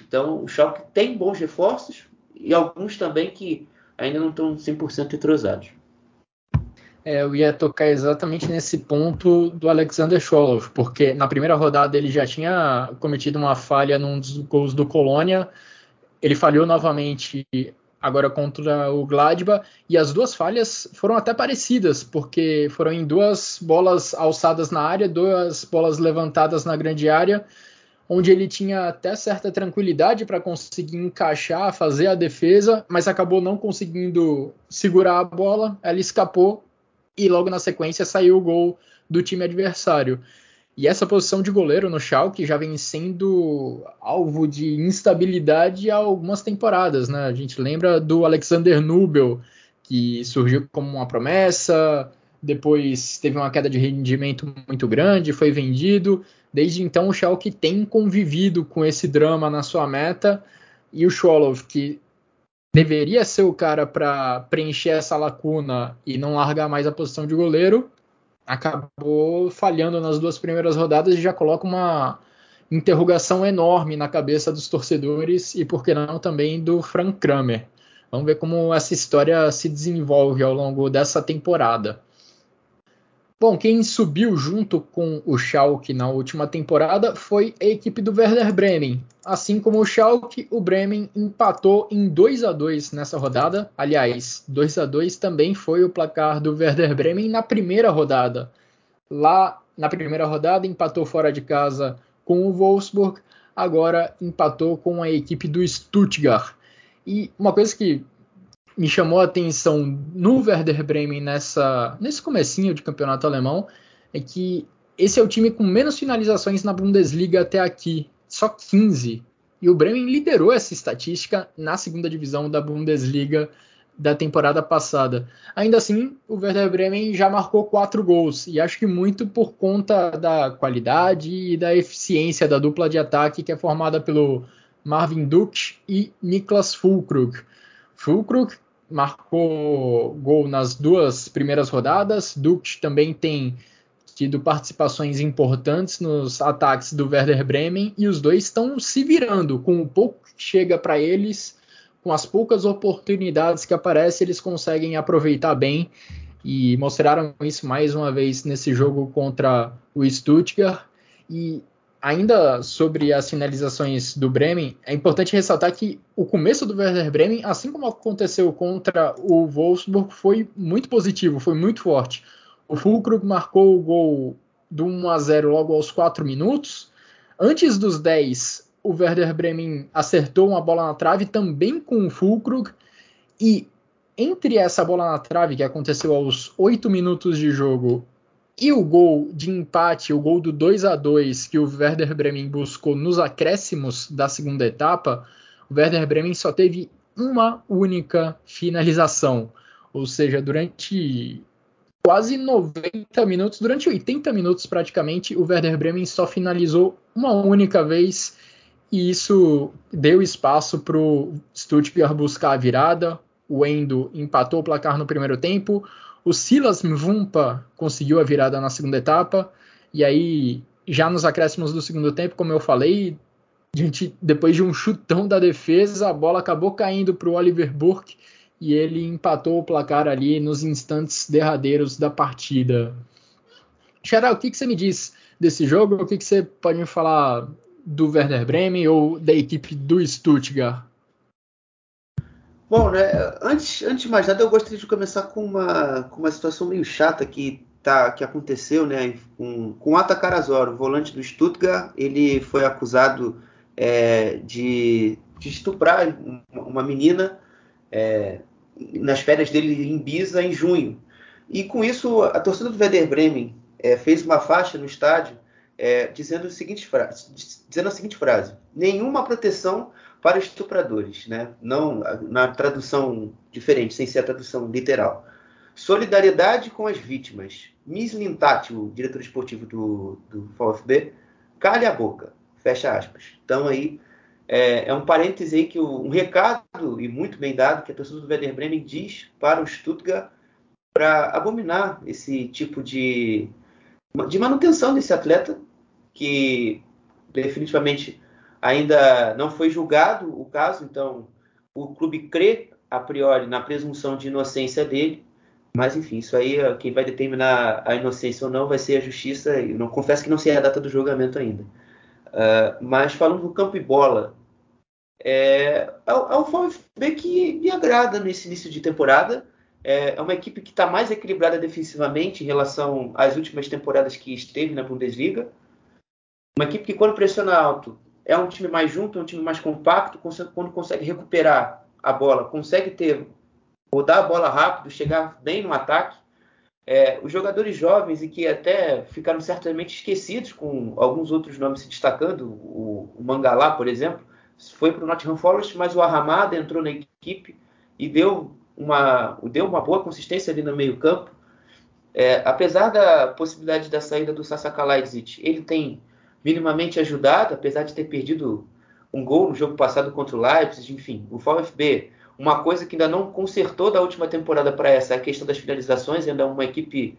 Então, o Schalke tem bons reforços e alguns também que ainda não estão 100% entrosados. É, eu ia tocar exatamente nesse ponto do Alexander Scholov, porque na primeira rodada ele já tinha cometido uma falha num dos gols do Colônia, ele falhou novamente agora contra o Gladbach, e as duas falhas foram até parecidas, porque foram em duas bolas alçadas na área, duas bolas levantadas na grande área, onde ele tinha até certa tranquilidade para conseguir encaixar, fazer a defesa, mas acabou não conseguindo segurar a bola, ela escapou e logo na sequência saiu o gol do time adversário. E essa posição de goleiro no Schalke já vem sendo alvo de instabilidade há algumas temporadas, né? A gente lembra do Alexander Nubel, que surgiu como uma promessa, depois teve uma queda de rendimento muito grande, foi vendido. Desde então o Schalke tem convivido com esse drama na sua meta e o Scholov, que deveria ser o cara para preencher essa lacuna e não largar mais a posição de goleiro, acabou falhando nas duas primeiras rodadas e já coloca uma interrogação enorme na cabeça dos torcedores e, por que não, também do Frank Kramer. Vamos ver como essa história se desenvolve ao longo dessa temporada. Bom, quem subiu junto com o Schalke na última temporada foi a equipe do Werder Bremen. Assim como o Schalke, o Bremen empatou em 2 a 2 nessa rodada. Aliás, 2 a 2 também foi o placar do Werder Bremen na primeira rodada. Lá na primeira rodada empatou fora de casa com o Wolfsburg, agora empatou com a equipe do Stuttgart. E uma coisa que me chamou a atenção no Werder Bremen nessa, nesse comecinho de campeonato alemão é que esse é o time com menos finalizações na Bundesliga até aqui, só 15. E o Bremen liderou essa estatística na segunda divisão da Bundesliga da temporada passada. Ainda assim, o Werder Bremen já marcou quatro gols, e acho que muito por conta da qualidade e da eficiência da dupla de ataque que é formada pelo Marvin Duck e Niklas Fulkrug. Fulkrug marcou gol nas duas primeiras rodadas, Duck também tem tido participações importantes nos ataques do Werder Bremen e os dois estão se virando com o pouco que chega para eles com as poucas oportunidades que aparecem, eles conseguem aproveitar bem e mostraram isso mais uma vez nesse jogo contra o Stuttgart. E ainda sobre as finalizações do Bremen, é importante ressaltar que o começo do Werder Bremen, assim como aconteceu contra o Wolfsburg, foi muito positivo, foi muito forte. O Fulkrug marcou o gol do 1 a 0 logo aos 4 minutos. Antes dos 10, o Werder Bremen acertou uma bola na trave também com o Fulkrug e entre essa bola na trave que aconteceu aos 8 minutos de jogo e o gol de empate, o gol do 2 a 2 que o Werder Bremen buscou nos acréscimos da segunda etapa, o Werder Bremen só teve uma única finalização, ou seja, durante quase 90 minutos, durante 80 minutos praticamente, o Werder Bremen só finalizou uma única vez e isso deu espaço para o Stuttgart buscar a virada. O Endo empatou o placar no primeiro tempo. O Silas Mvumpa conseguiu a virada na segunda etapa. E aí, já nos acréscimos do segundo tempo, como eu falei, gente, depois de um chutão da defesa, a bola acabou caindo para o Oliver Burke e ele empatou o placar ali nos instantes derradeiros da partida. Xará, o que, que, você me diz desse jogo? O que, que você pode me falar do Werder Bremen ou da equipe do Stuttgart? Bom, né, antes, antes de mais nada, eu gostaria de começar com uma, com uma situação meio chata que, tá, que aconteceu né, com, o Atakarazor, o volante do Stuttgart. Ele foi acusado é, de, de, estuprar uma menina é, nas férias dele em Ibiza em junho. E com isso, a torcida do Werder Bremen é, fez uma faixa no estádio é, dizendo, frase, dizendo a seguinte frase: nenhuma proteção para estupradores, né? Não na tradução diferente, sem ser a tradução literal. Solidariedade com as vítimas. Miss Lintati, o diretor esportivo do, do VfB, cale a boca. Fecha aspas. Então aí é, é um parêntese aí que o, um recado e muito bem dado que a torcida do Werder Bremen diz para o Stuttgart para abominar esse tipo de de manutenção desse atleta, que definitivamente ainda não foi julgado o caso, então o clube crê a priori na presunção de inocência dele, mas enfim, isso aí quem vai determinar a inocência ou não vai ser a justiça. Eu não confesso que não sei a data do julgamento ainda. Uh, mas falando do campo e bola, é, é, é o VfB que me agrada nesse início de temporada. É, é uma equipe que está mais equilibrada defensivamente em relação às últimas temporadas que esteve na Bundesliga. Uma equipe que, quando pressiona alto, é um time mais junto, é um time mais compacto, quando consegue recuperar a bola, consegue ter rodar a bola rápido, chegar bem no ataque. É, os jogadores jovens e que até ficaram certamente esquecidos com alguns outros nomes se destacando, o, o Mangalá, por exemplo, foi para o Nottingham Forest, mas o Arramada entrou na equipe e deu uma, deu uma boa consistência ali no meio campo. É, apesar da possibilidade da saída do Sasa ele tem minimamente ajudado, apesar de ter perdido um gol no jogo passado contra o Leipzig, enfim, o VfB, uma coisa que ainda não consertou da última temporada para essa, é a questão das finalizações, ainda é uma equipe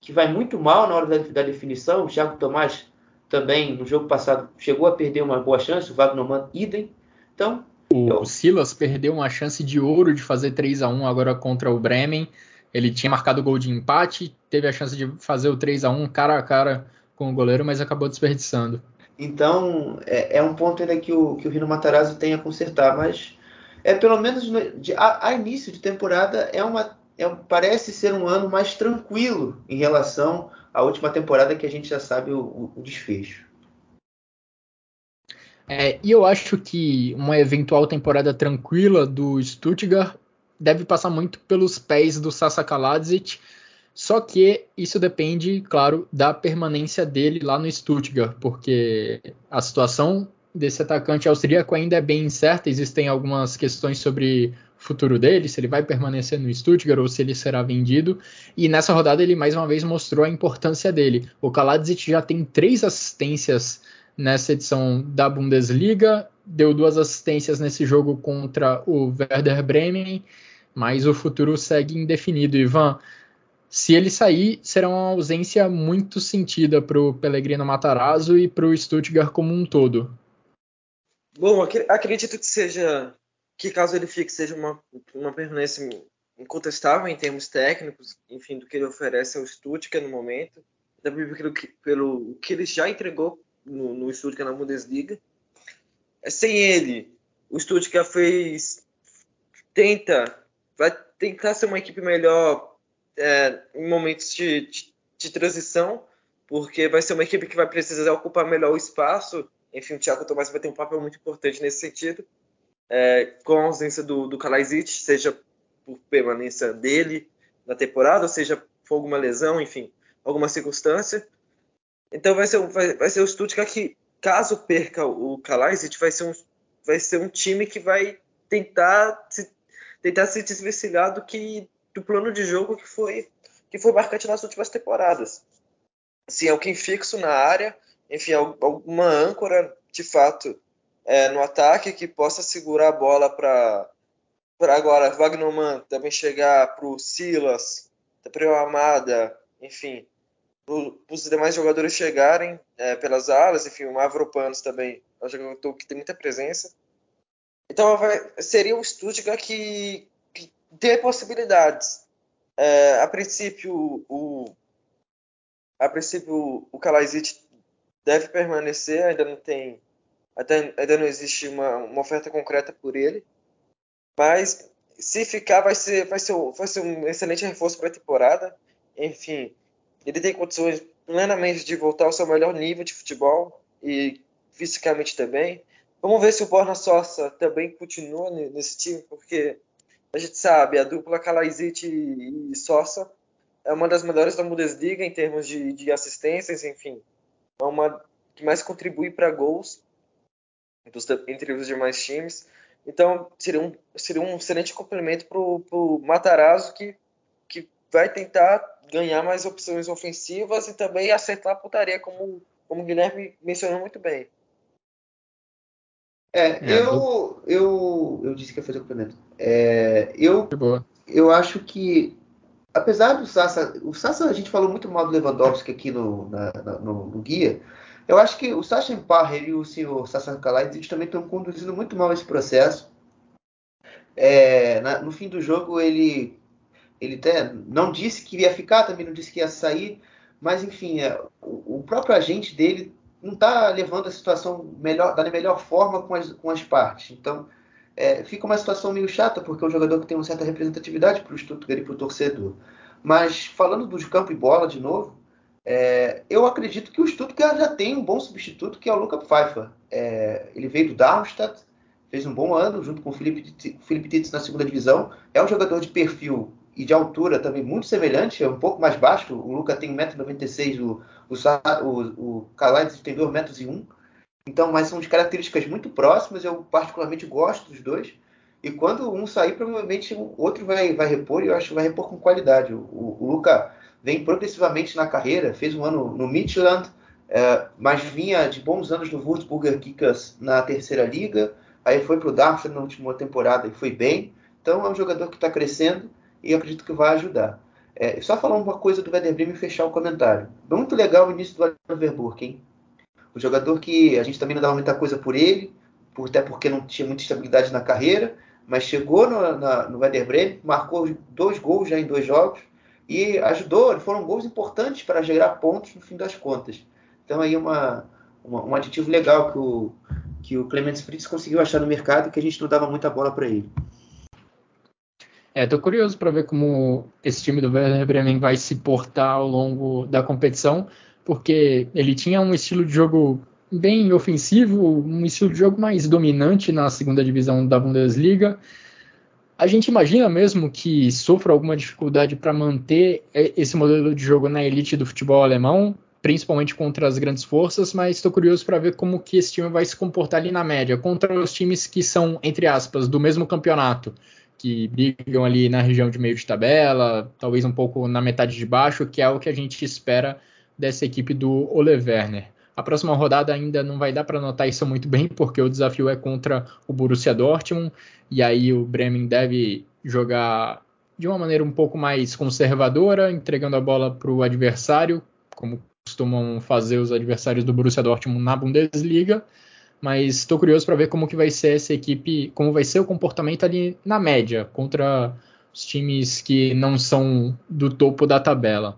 que vai muito mal na hora da, da definição, o Thiago Tomás também, no jogo passado, chegou a perder uma boa chance, o Wagner idem, então o. Silas perdeu uma chance de ouro de fazer 3 a 1 agora contra o Bremen. Ele tinha marcado gol de empate, teve a chance de fazer o 3 a 1 cara a cara com o goleiro, mas acabou desperdiçando. Então, é, é um ponto ainda que o, que o Rino Matarazzo tem a consertar, mas é pelo menos de, a, a, início de temporada é uma é, parece ser um ano mais tranquilo em relação à última temporada que a gente já sabe o, o desfecho. É, e eu acho que uma eventual temporada tranquila do Stuttgart deve passar muito pelos pés do Sasa Kaladzic, só que isso depende, claro, da permanência dele lá no Stuttgart, porque a situação desse atacante austríaco ainda é bem incerta, existem algumas questões sobre futuro dele, se ele vai permanecer no Stuttgart ou se ele será vendido. E nessa rodada ele mais uma vez mostrou a importância dele. O Kaladzic já tem três assistências nessa edição da Bundesliga, deu duas assistências nesse jogo contra o Werder Bremen, mas o futuro segue indefinido. Ivan, se ele sair, será uma ausência muito sentida para o Pellegrino Matarazzo e para o Stuttgart como um todo. Bom, acredito que seja que caso ele fique seja uma, uma permanência incontestável em termos técnicos, enfim, do que ele oferece ao Stuttgart no momento, também pelo pelo que ele já entregou no, no Stuttgart na Bundesliga. É, sem ele, o Stuttgart fez tenta vai tentar ser uma equipe melhor é, em momentos de, de, de, transição, porque vai ser uma equipe que vai precisar ocupar melhor o espaço. Enfim, o Thiago Tomás vai ter um papel muito importante nesse sentido é, com a ausência do, do Kalajdzic, seja por permanência dele na temporada, ou seja por alguma lesão, enfim, alguma circunstância. Então vai ser, vai, vai ser o Stuttgart que, caso perca o Kalajdzic, vai ser um, vai ser um time que vai tentar se, tentar se desvencilhar do que do plano de jogo que foi que foi marcante nas últimas temporadas. Assim, alguém fixo na área, enfim, alguma âncora de fato é, no ataque que possa segurar a bola para agora Wagnerman também chegar para o Silas, para o Amada, enfim, para os demais jogadores chegarem é, pelas alas, enfim, o Mavropanos também é um jogador que tem muita presença. Então vai, seria um Stuttgart que, que tem possibilidades. É, a princípio, o, a princípio, o deve permanecer, ainda não tem até, ainda não existe uma, uma oferta concreta por ele. Mas se ficar, vai ser, vai ser, vai ser um excelente reforço para a temporada. Enfim, ele tem condições plenamente de voltar ao seu melhor nível de futebol e fisicamente também. Vamos ver se o Borna Sosa também continua nesse time, porque a gente sabe, a dupla Kalaizic e Sosa é uma das melhores da Bundesliga em termos de, de assistências, enfim, é uma que mais contribui para gols dos, entre os demais times. Então, seria um, seria um excelente complemento para o Matarazzo, que vai tentar ganhar mais opções ofensivas e também acertar a putaria, como, como o Guilherme mencionou muito bem. É, é eu, eu, eu disse que ia fazer o complemento. É, eu, eu acho que, apesar do Sassa, o Sassa a gente falou muito mal do Lewandowski aqui no, na, no, no guia, eu acho que o Sasha Parrer e o senhor Sasha Kalaitis também estão conduzindo muito mal esse processo. É, na, no fim do jogo, ele, ele até não disse que ia ficar, também não disse que ia sair, mas enfim, é, o, o, próprio agente dele não está levando a situação melhor, da melhor forma com as, com as partes. Então, é, fica uma situação meio chata, porque é um jogador que tem uma certa representatividade para o Stuttgart e para o torcedor. Mas, falando do campo e bola de novo, é, eu acredito que o Stuttgart já tem um bom substituto, que é o Luca Pfeiffer. É, ele veio do Darmstadt, fez um bom ano junto com o Felipe, Felipe Titz na segunda divisão. É um jogador de perfil e de altura também muito semelhante, é um pouco mais baixo. O Luca tem 1,96m, o, o, o Kalaitis tem 2,01m. Então, mas são de características muito próximas. Eu particularmente gosto dos dois. E quando um sair, provavelmente o outro vai, vai repor, e eu acho que vai repor com qualidade. O, o, o Luca vem progressivamente na carreira, fez um ano no Midland, é, mas vinha de bons anos no Würzburger Kickers na terceira liga, aí foi para o Darmstadt na última temporada e foi bem. Então é um jogador que está crescendo e acredito que vai ajudar. É, só falar uma coisa do Werder Bremen e fechar o comentário. Muito legal o início do Oliver Burke, hein? O jogador que a gente também não dava muita coisa por ele, por, até porque não tinha muita estabilidade na carreira, mas chegou no, na, no Werder Bremen, marcou dois gols já em dois jogos, e ajudou, foram gols importantes para gerar pontos no fim das contas. Então aí uma, uma um aditivo legal que o, que o Clemens Fritz conseguiu achar no mercado que a gente não dava muita bola para ele. É, tô curioso para ver como esse time do Werder Bremen vai se portar ao longo da competição, porque ele tinha um estilo de jogo bem ofensivo, um estilo de jogo mais dominante na segunda divisão da Bundesliga, a gente imagina mesmo que sofra alguma dificuldade para manter esse modelo de jogo na elite do futebol alemão, principalmente contra as grandes forças, mas estou curioso para ver como que esse time vai se comportar ali na média, contra os times que são, entre aspas, do mesmo campeonato, que brigam ali na região de meio de tabela, talvez um pouco na metade de baixo, que é o que a gente espera dessa equipe do Ole Werner. A próxima rodada ainda não vai dar para notar isso muito bem, porque o desafio é contra o Borussia Dortmund, e aí o Bremen deve jogar de uma maneira um pouco mais conservadora, entregando a bola para o adversário, como costumam fazer os adversários do Borussia Dortmund na Bundesliga. Mas estou curioso para ver como que vai ser essa equipe, como vai ser o comportamento ali na média contra os times que não são do topo da tabela.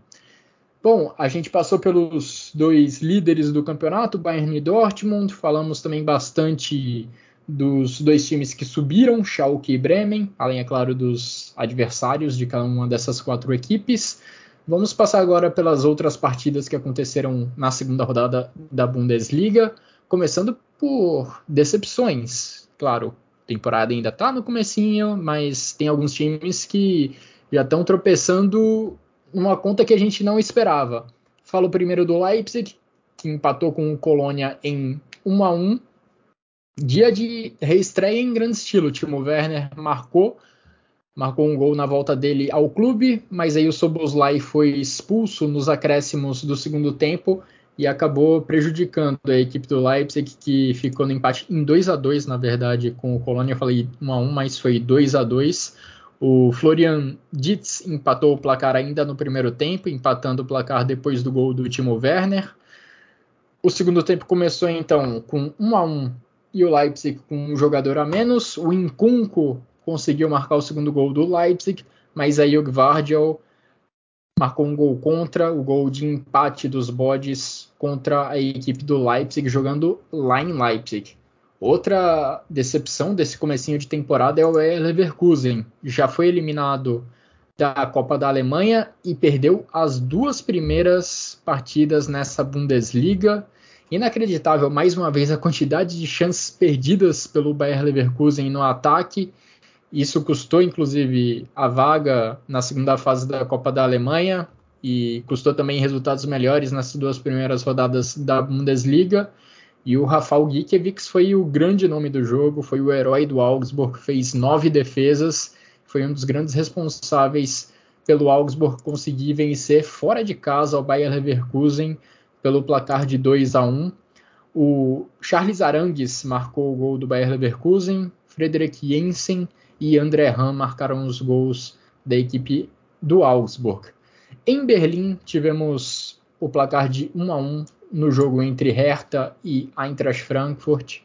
Bom, a gente passou pelos dois líderes do campeonato, Bayern e Dortmund, falamos também bastante dos dois times que subiram, Schalke e Bremen, além, é claro, dos adversários de cada uma dessas quatro equipes. Vamos passar agora pelas outras partidas que aconteceram na segunda rodada da Bundesliga, começando por decepções. Claro, temporada ainda está no comecinho, mas tem alguns times que já estão tropeçando numa conta que a gente não esperava. Falo primeiro do Leipzig, que empatou com o Colônia em 1 a 1 Dia de reestreia em grande estilo. Timo Werner marcou, marcou um gol na volta dele ao clube, mas aí o Soboslai foi expulso nos acréscimos do segundo tempo e acabou prejudicando a equipe do Leipzig, que ficou no empate em 2 a 2 na verdade, com o Colônia. Eu falei 1 a 1 mas foi 2 a 2 o Florian Dietz empatou o placar ainda no primeiro tempo, empatando o placar depois do gol do Timo Werner. O segundo tempo começou então com 1 a 1 e o Leipzig com um jogador a menos. O Incunco conseguiu marcar o segundo gol do Leipzig, mas aí o Gvardiol marcou um gol contra, o gol de empate dos bodes contra a equipe do Leipzig, jogando lá em Leipzig. Outra decepção desse comecinho de temporada é o Leverkusen. Já foi eliminado da Copa da Alemanha e perdeu as duas primeiras partidas nessa Bundesliga. Inacreditável, mais uma vez, a quantidade de chances perdidas pelo Bayer Leverkusen no ataque. Isso custou, inclusive, a vaga na segunda fase da Copa da Alemanha e custou também resultados melhores nas duas primeiras rodadas da Bundesliga. E o Rafael Gikiewicz foi o grande nome do jogo, foi o herói do Augsburg, fez nove defesas, foi um dos grandes responsáveis pelo Augsburg conseguir vencer fora de casa ao Bayer Leverkusen pelo placar de 2 a 1. O Charles Arangues marcou o gol do Bayer Leverkusen, Frederic Jensen e André Ham marcaram os gols da equipe do Augsburg. Em Berlim tivemos o placar de 1 a 1 no jogo entre Hertha e Eintracht Frankfurt.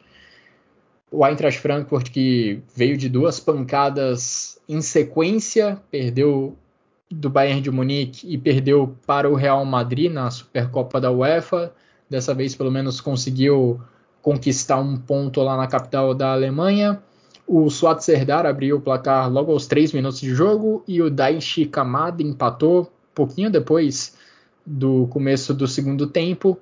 O Eintracht Frankfurt que veio de duas pancadas em sequência, perdeu do Bayern de Munique e perdeu para o Real Madrid na Supercopa da UEFA. Dessa vez, pelo menos, conseguiu conquistar um ponto lá na capital da Alemanha. O Suat Serdar abriu o placar logo aos 3 minutos de jogo e o Daichi Kamada empatou pouquinho depois do começo do segundo tempo.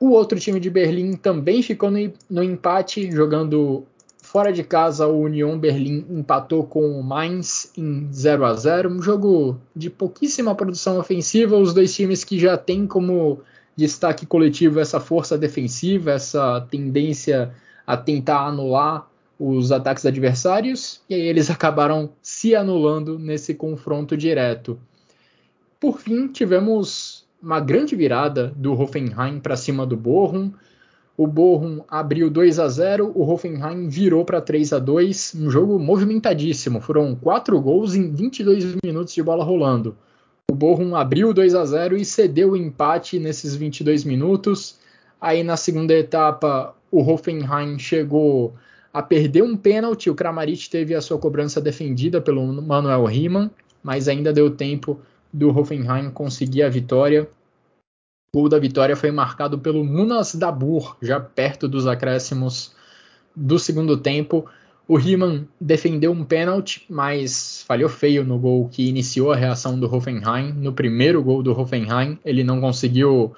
O outro time de Berlim também ficou no, no empate, jogando fora de casa. O Union Berlim empatou com o Mainz em 0 a 0 Um jogo de pouquíssima produção ofensiva. Os dois times que já têm como destaque coletivo essa força defensiva, essa tendência a tentar anular os ataques adversários, e aí eles *laughs* acabaram se anulando nesse confronto direto. Por fim, tivemos uma grande virada do Hoffenheim para cima do Bochum. O Bochum abriu 2 a 0, o Hoffenheim virou para 3 a 2, um jogo movimentadíssimo. Foram quatro gols em 22 minutos de bola rolando. O Bochum abriu 2 a 0 e cedeu o empate nesses 22 minutos. Aí na segunda etapa, o Hoffenheim chegou a perder um pênalti. O Kramaric teve a sua cobrança defendida pelo Manuel Riemann, mas ainda deu tempo do Hoffenheim conseguir a vitória. O gol da vitória foi marcado pelo Munas Dabur, já perto dos acréscimos do segundo tempo. O Riemann defendeu um pênalti, mas falhou feio no gol que iniciou a reação do Hoffenheim. No primeiro gol do Hoffenheim, ele não conseguiu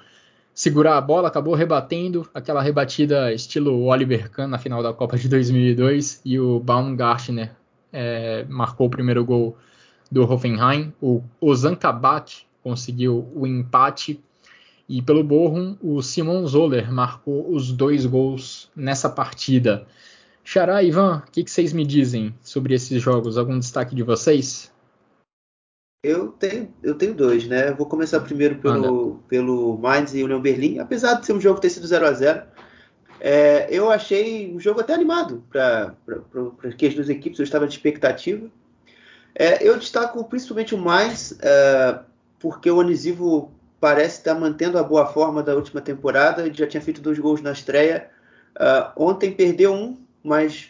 segurar a bola, acabou rebatendo aquela rebatida estilo Oliver Kahn na final da Copa de 2002 e o Baumgartner é, marcou o primeiro gol do Hoffenheim. O Ozan Kabak conseguiu o empate. E pelo Bochum, o Simon Zoller marcou os dois gols nessa partida. Xará, Ivan, o que, que, vocês me dizem sobre esses jogos? Algum destaque de vocês? Eu tenho, eu tenho dois, né? Eu vou começar primeiro pelo, pelo Mainz e União Berlim. Apesar de ser um jogo ter sido 0 a 0 é, eu achei um jogo até animado para as duas equipes. Eu estava de expectativa. É, eu destaco principalmente o Mainz, é, porque o Onisivo parece estar mantendo a boa forma da última temporada. Ele já tinha feito dois gols na estreia. Uh, ontem perdeu um, mas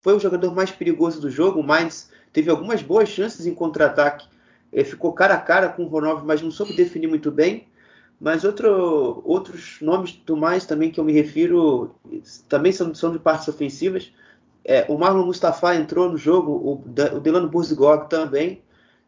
foi o jogador mais perigoso do jogo. O Mainz teve algumas boas chances em contra-ataque. Ele ficou cara a cara com o Ronaldo, mas não soube definir muito bem. Mas outro, outros nomes do mais também que eu me refiro também são, são de partes ofensivas. É, o Marlon Mustafa entrou no jogo, o, o Delano Burzigog também.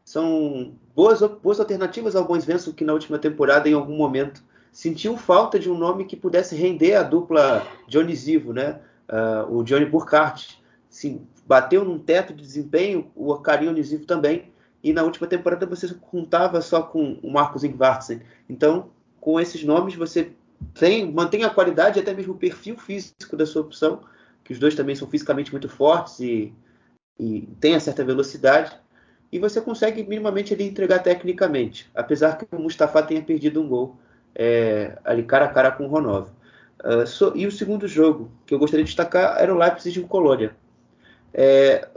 São boas, boas alternativas ao Bons que na última temporada, em algum momento, sentiu falta de um nome que pudesse render a dupla Johnny Zivo, né? Uh, o Johnny Burkhardt. Sim, bateu num teto de desempenho, o Karim Zivo também. E na última temporada você contava só com o Marcos Ingvartsen. Então, com esses nomes, você tem, mantém a qualidade e até mesmo o perfil físico da sua opção, que os dois também são fisicamente muito fortes e, e têm a certa velocidade e você consegue minimamente ali entregar tecnicamente, apesar que o Mustafa tenha perdido um gol é, ali cara a cara com o Ronov. Uh, so, e o segundo jogo que eu gostaria de destacar era o Leipzig e o Colônia. É,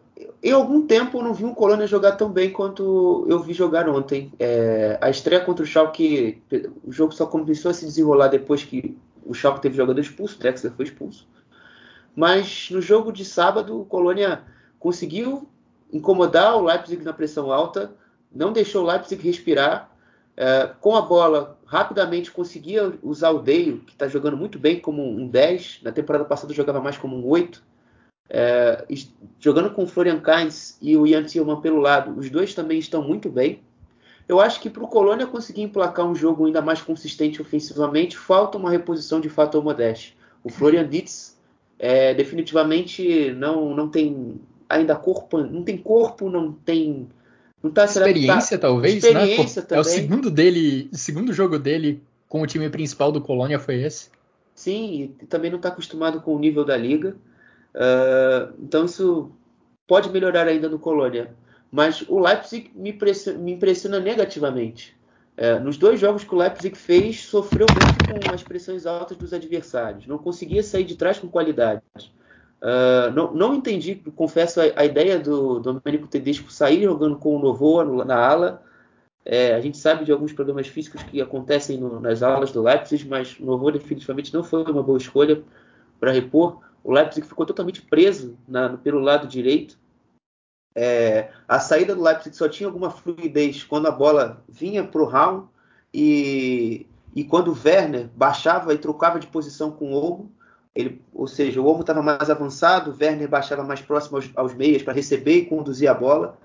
em algum tempo eu não vi um Colônia jogar tão bem quanto eu vi jogar ontem. É, a estreia contra o Schalke, o jogo só começou a se desenrolar depois que o Schalke teve jogador expulso, o Drexler foi expulso. Mas no jogo de sábado, o Colônia conseguiu incomodar o Leipzig na pressão alta, não deixou o Leipzig respirar. É, com a bola, rapidamente conseguia usar o Deio, que está jogando muito bem como um 10. Na temporada passada jogava mais como um 8. É, jogando com o Florian Kainz e o Ian Tillman pelo lado, os dois também estão muito bem. Eu acho que para o Colônia conseguir emplacar um jogo ainda mais consistente ofensivamente, falta uma reposição de fato ao Modeste. O Florian Ditz é, definitivamente não, não tem ainda corpo, não tem corpo, não tem não tá experiência tá, talvez, né? experiência né? Também. É o segundo dele, o segundo jogo dele com o time principal do Colônia foi esse. Sim, e também não está acostumado com o nível da liga. Uh, então isso pode melhorar ainda no Colônia. Mas o Leipzig me impressiona, me impressiona negativamente. Uh, nos dois jogos que o Leipzig fez, sofreu muito com as pressões altas dos adversários. Não conseguia sair de trás com qualidade. Uh, não, não, entendi, confesso, a, a, ideia do Domenico Tedesco sair jogando com o Novoa na ala. É, a gente sabe de alguns problemas físicos que acontecem no, nas alas do Leipzig, mas o Novoa definitivamente não foi uma boa escolha para repor. O Leipzig ficou totalmente preso na, pelo lado direito. É, a saída do Leipzig só tinha alguma fluidez quando a bola vinha para o Raul e, e quando o Werner baixava e trocava de posição com o Olmo. Ele, ou seja, o Olmo estava mais avançado, o Werner baixava mais próximo aos, aos meias para receber e conduzir a bola.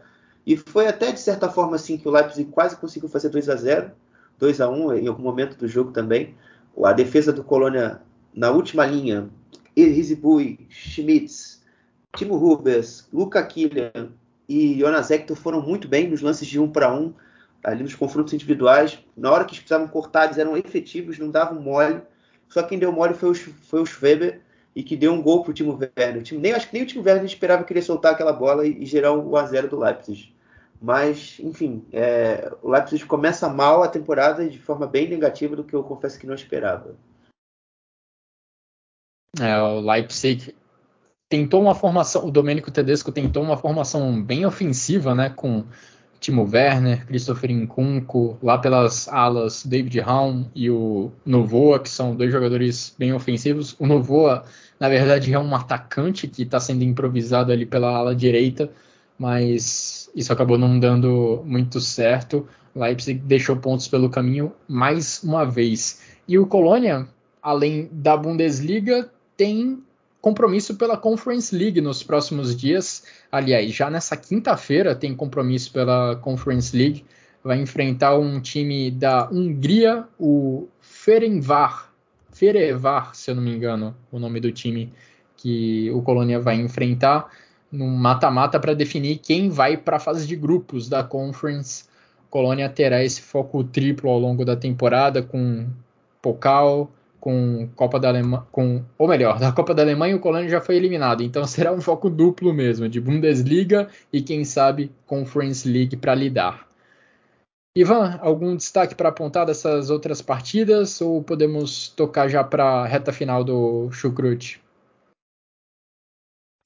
E foi até, de certa forma, assim que o Leipzig quase conseguiu fazer 2 a 0 2 a 1 em algum momento do jogo também. A defesa do Colônia na última linha, Rizibui, Schmitz, Timo Rubens, Luca Killian e Jonas Hector foram muito bem nos lances de um para um, ali nos confrontos individuais. Na hora que precisavam cortar, eles eram efetivos, não davam mole. Só quem deu mole foi o, foi o Schweber e que deu um gol para o Timo Werner. nem, acho que nem o Timo Werner esperava que ele soltar aquela bola e, e gerar o 1x0 do Leipzig. Mas, enfim, é, o Leipzig começa mal a temporada de forma bem negativa do que eu confesso que não esperava. É, o Leipzig tentou uma formação, o Domenico Tedesco tentou uma formação bem ofensiva, né, com Timo Werner, Christopher Nkunku, lá pelas alas David Raum e o Novoa, que são dois jogadores bem ofensivos. O Novoa, na verdade, é um atacante que está sendo improvisado ali pela ala direita, mas isso acabou não dando muito certo. Leipzig deixou pontos pelo caminho mais uma vez. E o Colônia, além da Bundesliga, tem compromisso pela Conference League nos próximos dias. Aliás, já nessa quinta-feira tem compromisso pela Conference League. Vai enfrentar um time da Hungria, o Ferencvar, Ferevar, se eu não me engano, o nome do time que o Colônia vai enfrentar num mata-mata para definir quem vai para a fase de grupos da Conference. Colônia terá esse foco triplo ao longo da temporada com Pokal, com Copa da Alemanha, com, ou melhor, da Copa da Alemanha o Colônia já foi eliminado, então *laughs* será um foco duplo mesmo, de Bundesliga e quem sabe Conference League para lidar. Ivan, algum destaque para apontar dessas outras partidas ou podemos tocar já para a reta final do Chucrute?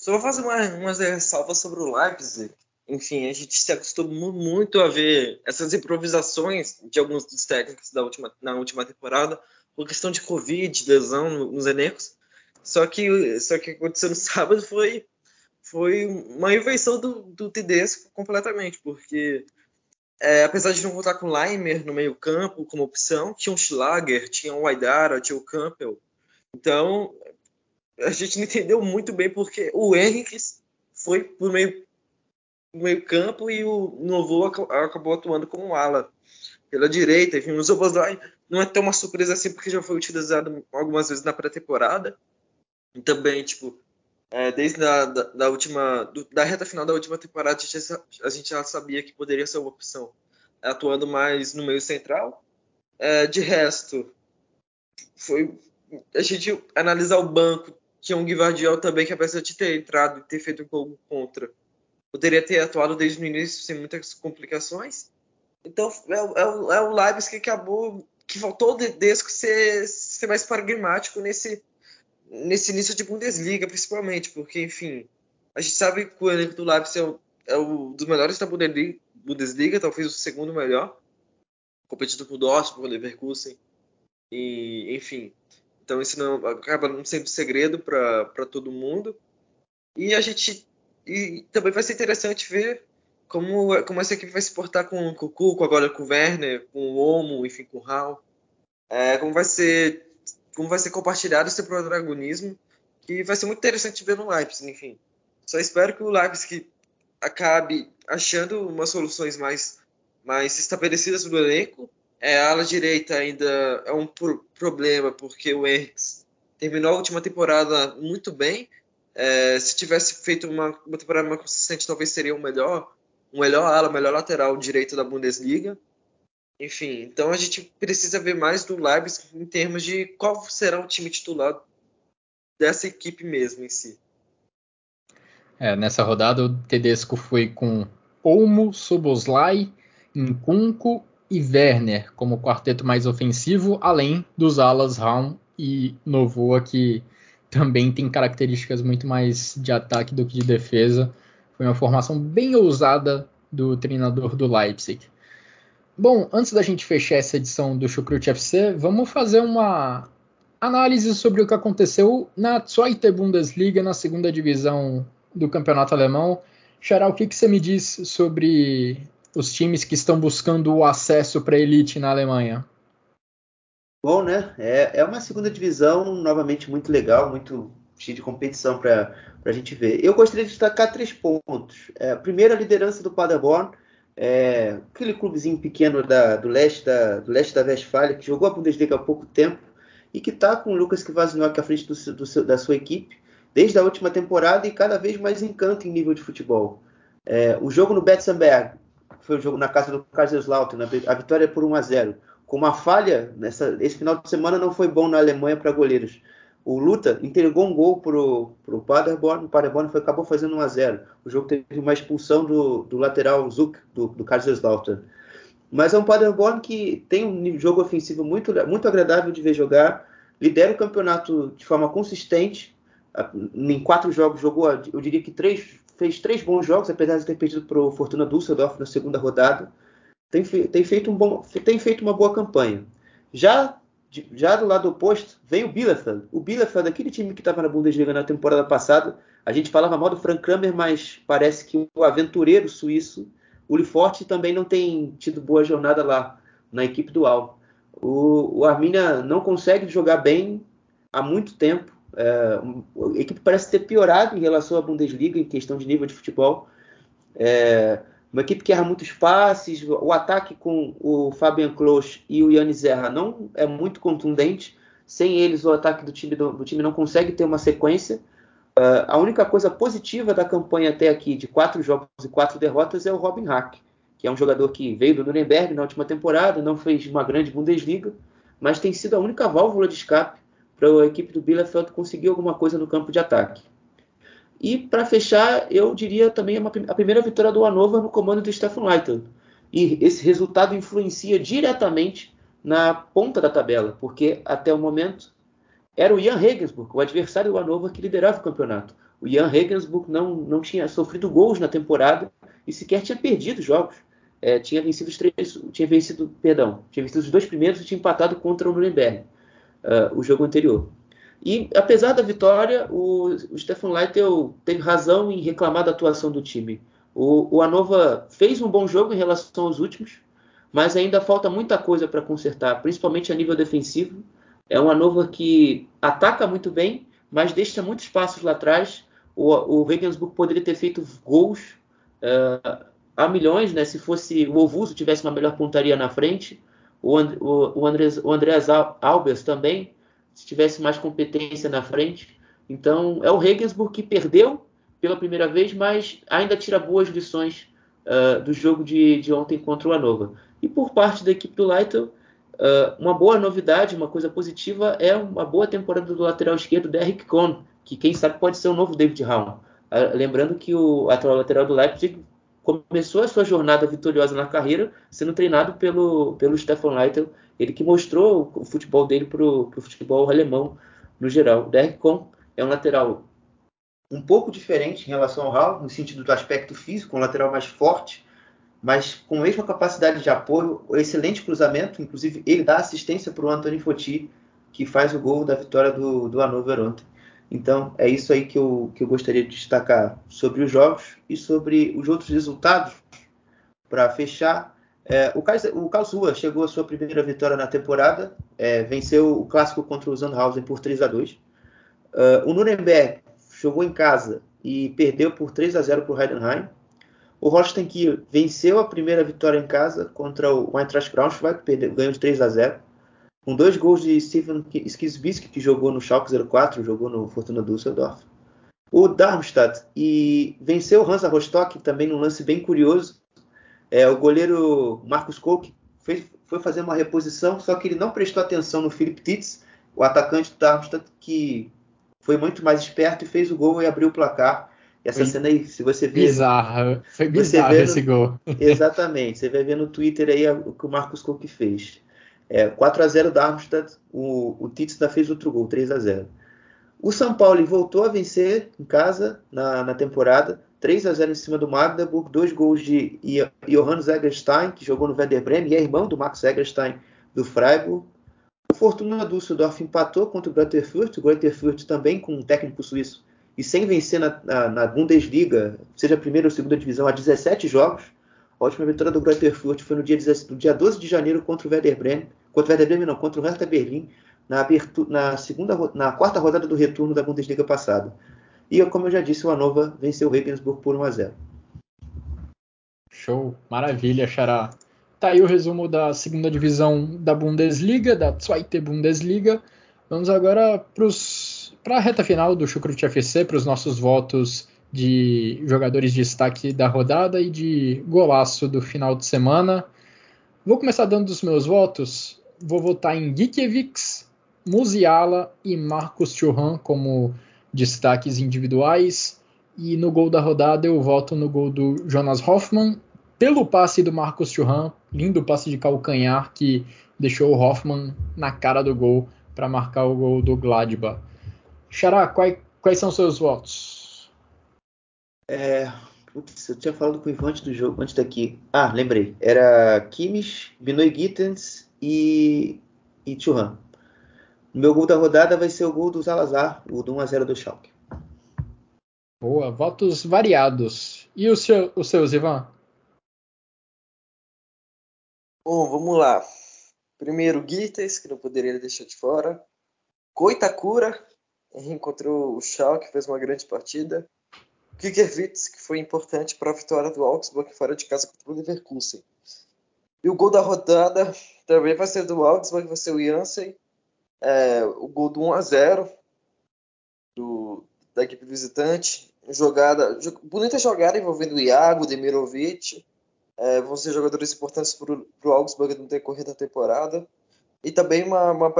Só vou fazer uma, umas ressalvas sobre o Leipzig. Enfim, a gente se acostumou muito a ver essas improvisações de alguns dos técnicos da última, na última temporada, por questão de Covid, lesão nos elencos. Só que, só que aconteceu no *laughs* sábado foi, foi uma invenção do, do Tedesco completamente, porque é, apesar de não contar com Leimer no meio campo como opção, tinha um Schlager, tinha o Aidara, tinha o Campbell. Então, a gente não entendeu muito bem porque o Henrique foi pro meio, meio campo e o Novo acabou atuando como ala pela direita. Enfim, o Zoboslai não é tão uma surpresa assim, porque já foi utilizado algumas vezes na pré-temporada. E também, tipo, é, desde a da, da última, do, da reta final da última temporada, a gente, a gente, já sabia que poderia ser uma opção, atuando mais no meio central. É, de resto, foi a gente analisar o banco, tinha um Guivardiol também que apesar de ter entrado e ter feito um gol contra, poderia ter atuado desde o início sem muitas complicações. Então é, é, é o Leibs que acabou que faltou o Dedesco ser, ser mais pragmático nesse, nesse início de Bundesliga, principalmente, porque, enfim, a gente sabe que o elenco do Leipzig é, o, é um dos melhores da Bundesliga, Bundesliga, talvez o segundo melhor, competido com o Dortmund, com o Leverkusen, e, enfim. Então isso não, acaba não sendo segredo para todo mundo. E a gente e também vai ser interessante ver como, como essa equipe vai se portar com o Cucu, agora com o Werner, com o Omo, enfim, com o Hal. É, como vai ser como vai ser compartilhado esse protagonismo, que vai ser muito interessante ver no Leipzig, enfim. Só espero que o Leipzig acabe achando umas soluções mais, mais estabelecidas no elenco. É, a ala direita ainda é um pro problema, porque o Henriks terminou a última temporada muito bem. É, se tivesse feito uma, uma temporada mais consistente, talvez seria o melhor o melhor ala, o melhor lateral direito da Bundesliga. Enfim, então a gente precisa ver mais do Leipzig em termos de qual será o time titular dessa equipe mesmo em si. É, nessa rodada o Tedesco foi com Olmo, Soboslai, Nkunku e Werner como quarteto mais ofensivo, além dos alas Raum e Novoa que também tem características muito mais de ataque do que de defesa. Foi uma formação bem ousada do treinador do Leipzig. Bom, antes da gente fechar essa edição do Chucrute FC, vamos fazer uma análise sobre o que aconteceu na Zweite Bundesliga, na segunda divisão do campeonato alemão. Xará, o que, que você me diz sobre os times que estão buscando o acesso para a elite na Alemanha? Bom, né? É, é uma segunda divisão novamente muito legal, muito cheia de competição para a gente ver. Eu gostaria de destacar três pontos. É, primeiro, a liderança do Paderborn, é, aquele clubezinho pequeno da, do, leste da, do leste da Westfália, que jogou a Bundesliga há pouco tempo e que está com o Lucas Kvasniok à frente do, do, da sua equipe desde a última temporada e cada vez mais encanto em nível de futebol. É, o jogo no Betzenberg, foi o jogo na casa do Kaiserslautern, a vitória por 1 a 0 com uma falha, nessa, esse final de semana não foi bom na Alemanha para goleiros o Luta entregou um gol pro, pro Paderborn, o Paderborn foi, acabou fazendo 1 a 0 O jogo teve uma expulsão do, do lateral Zuck, do, do Kaiserslautern. Mas é um Paderborn que tem um jogo ofensivo muito, muito agradável de ver jogar, lidera o campeonato de forma consistente, em quatro jogos jogou, eu diria que três, fez três bons jogos, apesar de ter perdido para o Fortuna Düsseldorf na segunda rodada. Tem, tem, feito um bom, tem feito uma boa campanha. Já já do lado oposto, vem o Bielefeld. O Bielefeld, aquele time que estava na Bundesliga na temporada passada, a gente falava mal do Frank Kramer, mas parece que o aventureiro suíço, o Liforte, também não tem tido boa jornada lá na equipe do Al. O, o Arminia não consegue jogar bem há muito tempo. É, a equipe parece ter piorado em relação à Bundesliga em questão de nível de futebol. É, uma equipe que erra muitos passes, o ataque com o Fabian Klos e o Yannis Zerra não é muito contundente. Sem eles, o ataque do time, do, do time não consegue ter uma sequência. Uh, a única coisa positiva da campanha até aqui, de quatro jogos e quatro derrotas, é o Robin Hack, que é um jogador que veio do Nuremberg na última temporada, não fez uma grande Bundesliga, mas tem sido a única válvula de escape para a equipe do Bielefeld conseguir alguma coisa no campo de ataque. E para fechar, eu diria também uma, a primeira vitória do Hannover no comando do Stefan Leitl. E esse resultado influencia diretamente na ponta da tabela, porque até o momento era o Jan Regensburg, o adversário do Hannover, que liderava o campeonato. O Jan Regensburg não, não tinha sofrido gols na temporada e sequer tinha perdido jogos. É, tinha vencido os três, tinha vencido, perdão, tinha vencido os dois primeiros e tinha empatado contra o Nuremberg, uh, o jogo anterior. E apesar da vitória, o, o Stefan Leitl teve razão em reclamar da atuação do time. O, o Anova fez um bom jogo em relação aos últimos, mas ainda falta muita coisa para consertar, principalmente a nível defensivo. É um Anova que ataca muito bem, mas deixa muitos passos lá atrás. O, o Regensburg poderia ter feito gols uh, a milhões, né? Se fosse o Ovuso tivesse uma melhor pontaria na frente, o, And, o, o, Andres, Andreas Albers também, se tivesse mais competência na frente. Então é o Regensburg que perdeu pela primeira vez, mas ainda tira boas lições uh, do jogo de, de, ontem contra o Anova. E por parte da equipe do Leitl, Uh, uma boa novidade, uma coisa positiva é uma boa temporada do lateral esquerdo Derrick Cohn, que quem sabe pode ser o novo David Raum. Uh, lembrando que o atual lateral do Leipzig começou a sua jornada vitoriosa na carreira sendo treinado pelo, pelo Stefan Leitl, ele que mostrou o futebol dele para o futebol alemão no geral. O Cohn é um lateral um pouco diferente em relação ao Raul, no sentido do aspecto físico, um lateral mais forte, mas com a mesma capacidade de apoio, excelente cruzamento, inclusive ele dá assistência para o Anthony Foti, que faz o gol da vitória do, do Hannover ontem. Então é isso aí que eu, que eu gostaria de destacar sobre os jogos e sobre os outros resultados. Para fechar, é, o, Karlsruhe chegou à sua primeira vitória na temporada, é, venceu o clássico contra o Sandhausen por 3 a 2 uh, O Nuremberg jogou em casa e perdeu por 3 a 0 para o Heidenheim. O Holstein Kiel venceu a primeira vitória em casa contra o Eintracht Braunschweig, perdeu, ganhou de 3 a 0 com dois gols de Steven Skisbisk, que jogou no Schalke 04, jogou no Fortuna Düsseldorf. O Darmstadt e venceu o Hansa Rostock também num lance bem curioso. É, o goleiro Marcos Koch fez, foi fazer uma reposição, só que ele não prestou atenção no Philip Titz, o atacante do Darmstadt, que foi muito mais esperto e fez o gol e abriu o placar. Essa foi cena aí, se você ver. Bizarro, foi bizarro esse no, gol. Exatamente, você vai ver no Twitter aí o que o Marcos Cook fez. É, 4 a 0 Darmstadt, o, o Titz ainda fez outro gol, 3 a 0 O São Paulo voltou a vencer em casa na, na temporada, 3 a 0 em cima do Magdeburg, dois gols de Johannes Egerstein, que jogou no Werder Bremen, e é irmão do Max Egerstein do Freiburg. O Fortuna Düsseldorf empatou contra o Greuther o Greuther também com um técnico suíço e sem vencer na, na, na, Bundesliga, seja a primeira ou segunda divisão, há 17 jogos. A última vitória do Greuther Fürth foi no dia, no dia 12 de janeiro contra o Werder Bremen, contra o Werder Bremen não, contra o Hertha Berlim, na, na, segunda, na quarta rodada do retorno da Bundesliga passada. E, como eu já disse, o Anova venceu o Regensburg por 1 a 0. Show, maravilha, Xará. Tá aí o resumo da segunda divisão da Bundesliga, da Zweite Bundesliga. Vamos agora para a reta final do Chucrute FC, para os nossos votos de jogadores de destaque da rodada e de golaço do final de semana. Vou começar dando os meus votos. Vou votar em Gikiewicz, Musiala e Marcos Thuram como destaques individuais. E no gol da rodada eu voto no gol do Jonas Hoffmann, pelo passe do Marcos Thuram, lindo passe de calcanhar que deixou o Hoffmann na cara do gol para marcar o gol do Gladbach. Xará, quais, quais são seus votos? É, putz, eu tinha falado com o Ivan antes do jogo, antes daqui. Ah, lembrei. Era Kimmich, Binoy Gittens e, e Churran. O meu gol da rodada vai ser o gol do Salazar, o do 1x0 do Schalke. Boa, votos variados. E o seu, os seus, Ivan? Bom, vamos lá. Primeiro, Gittens, que não poderia deixar de fora. Koitakura, encontrou o Schalke, fez uma grande partida. Kikerwitz, que foi importante para a vitória do Augsburg fora de casa contra o Leverkusen. E o gol da rodada também vai ser do Augsburg, vai ser o Janssen. É, o gol do 1 a 0 do, da equipe visitante. Jogada, bonita jogada envolvendo o Iago, Demirovic. É, vão ser jogadores importantes para o Augsburg no decorrer da temporada. E também uma, uma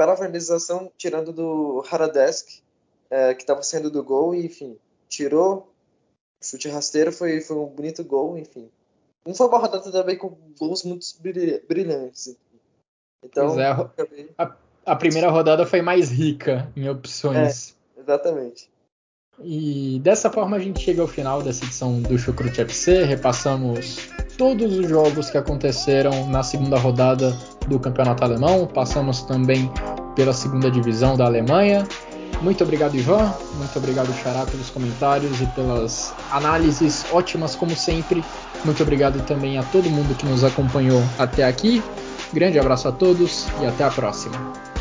tirando do Haradesk, é, que estava saindo do gol, e enfim, tirou. Chute rasteiro foi, foi um bonito gol, enfim. Não foi uma rodada também com gols muito brilhantes. Então, é, a, a, primeira rodada foi mais rica em opções. É, exatamente. E dessa forma a gente chega ao final dessa edição do Chucrute FC. Repassamos todos os jogos que aconteceram na segunda rodada do Campeonato Alemão. Passamos também pela segunda divisão da Alemanha. Muito obrigado, Ivan. Muito obrigado, Xará, pelos comentários e pelas análises ótimas, como sempre. Muito obrigado também a todo mundo que nos acompanhou até aqui. Grande abraço a todos e até a próxima.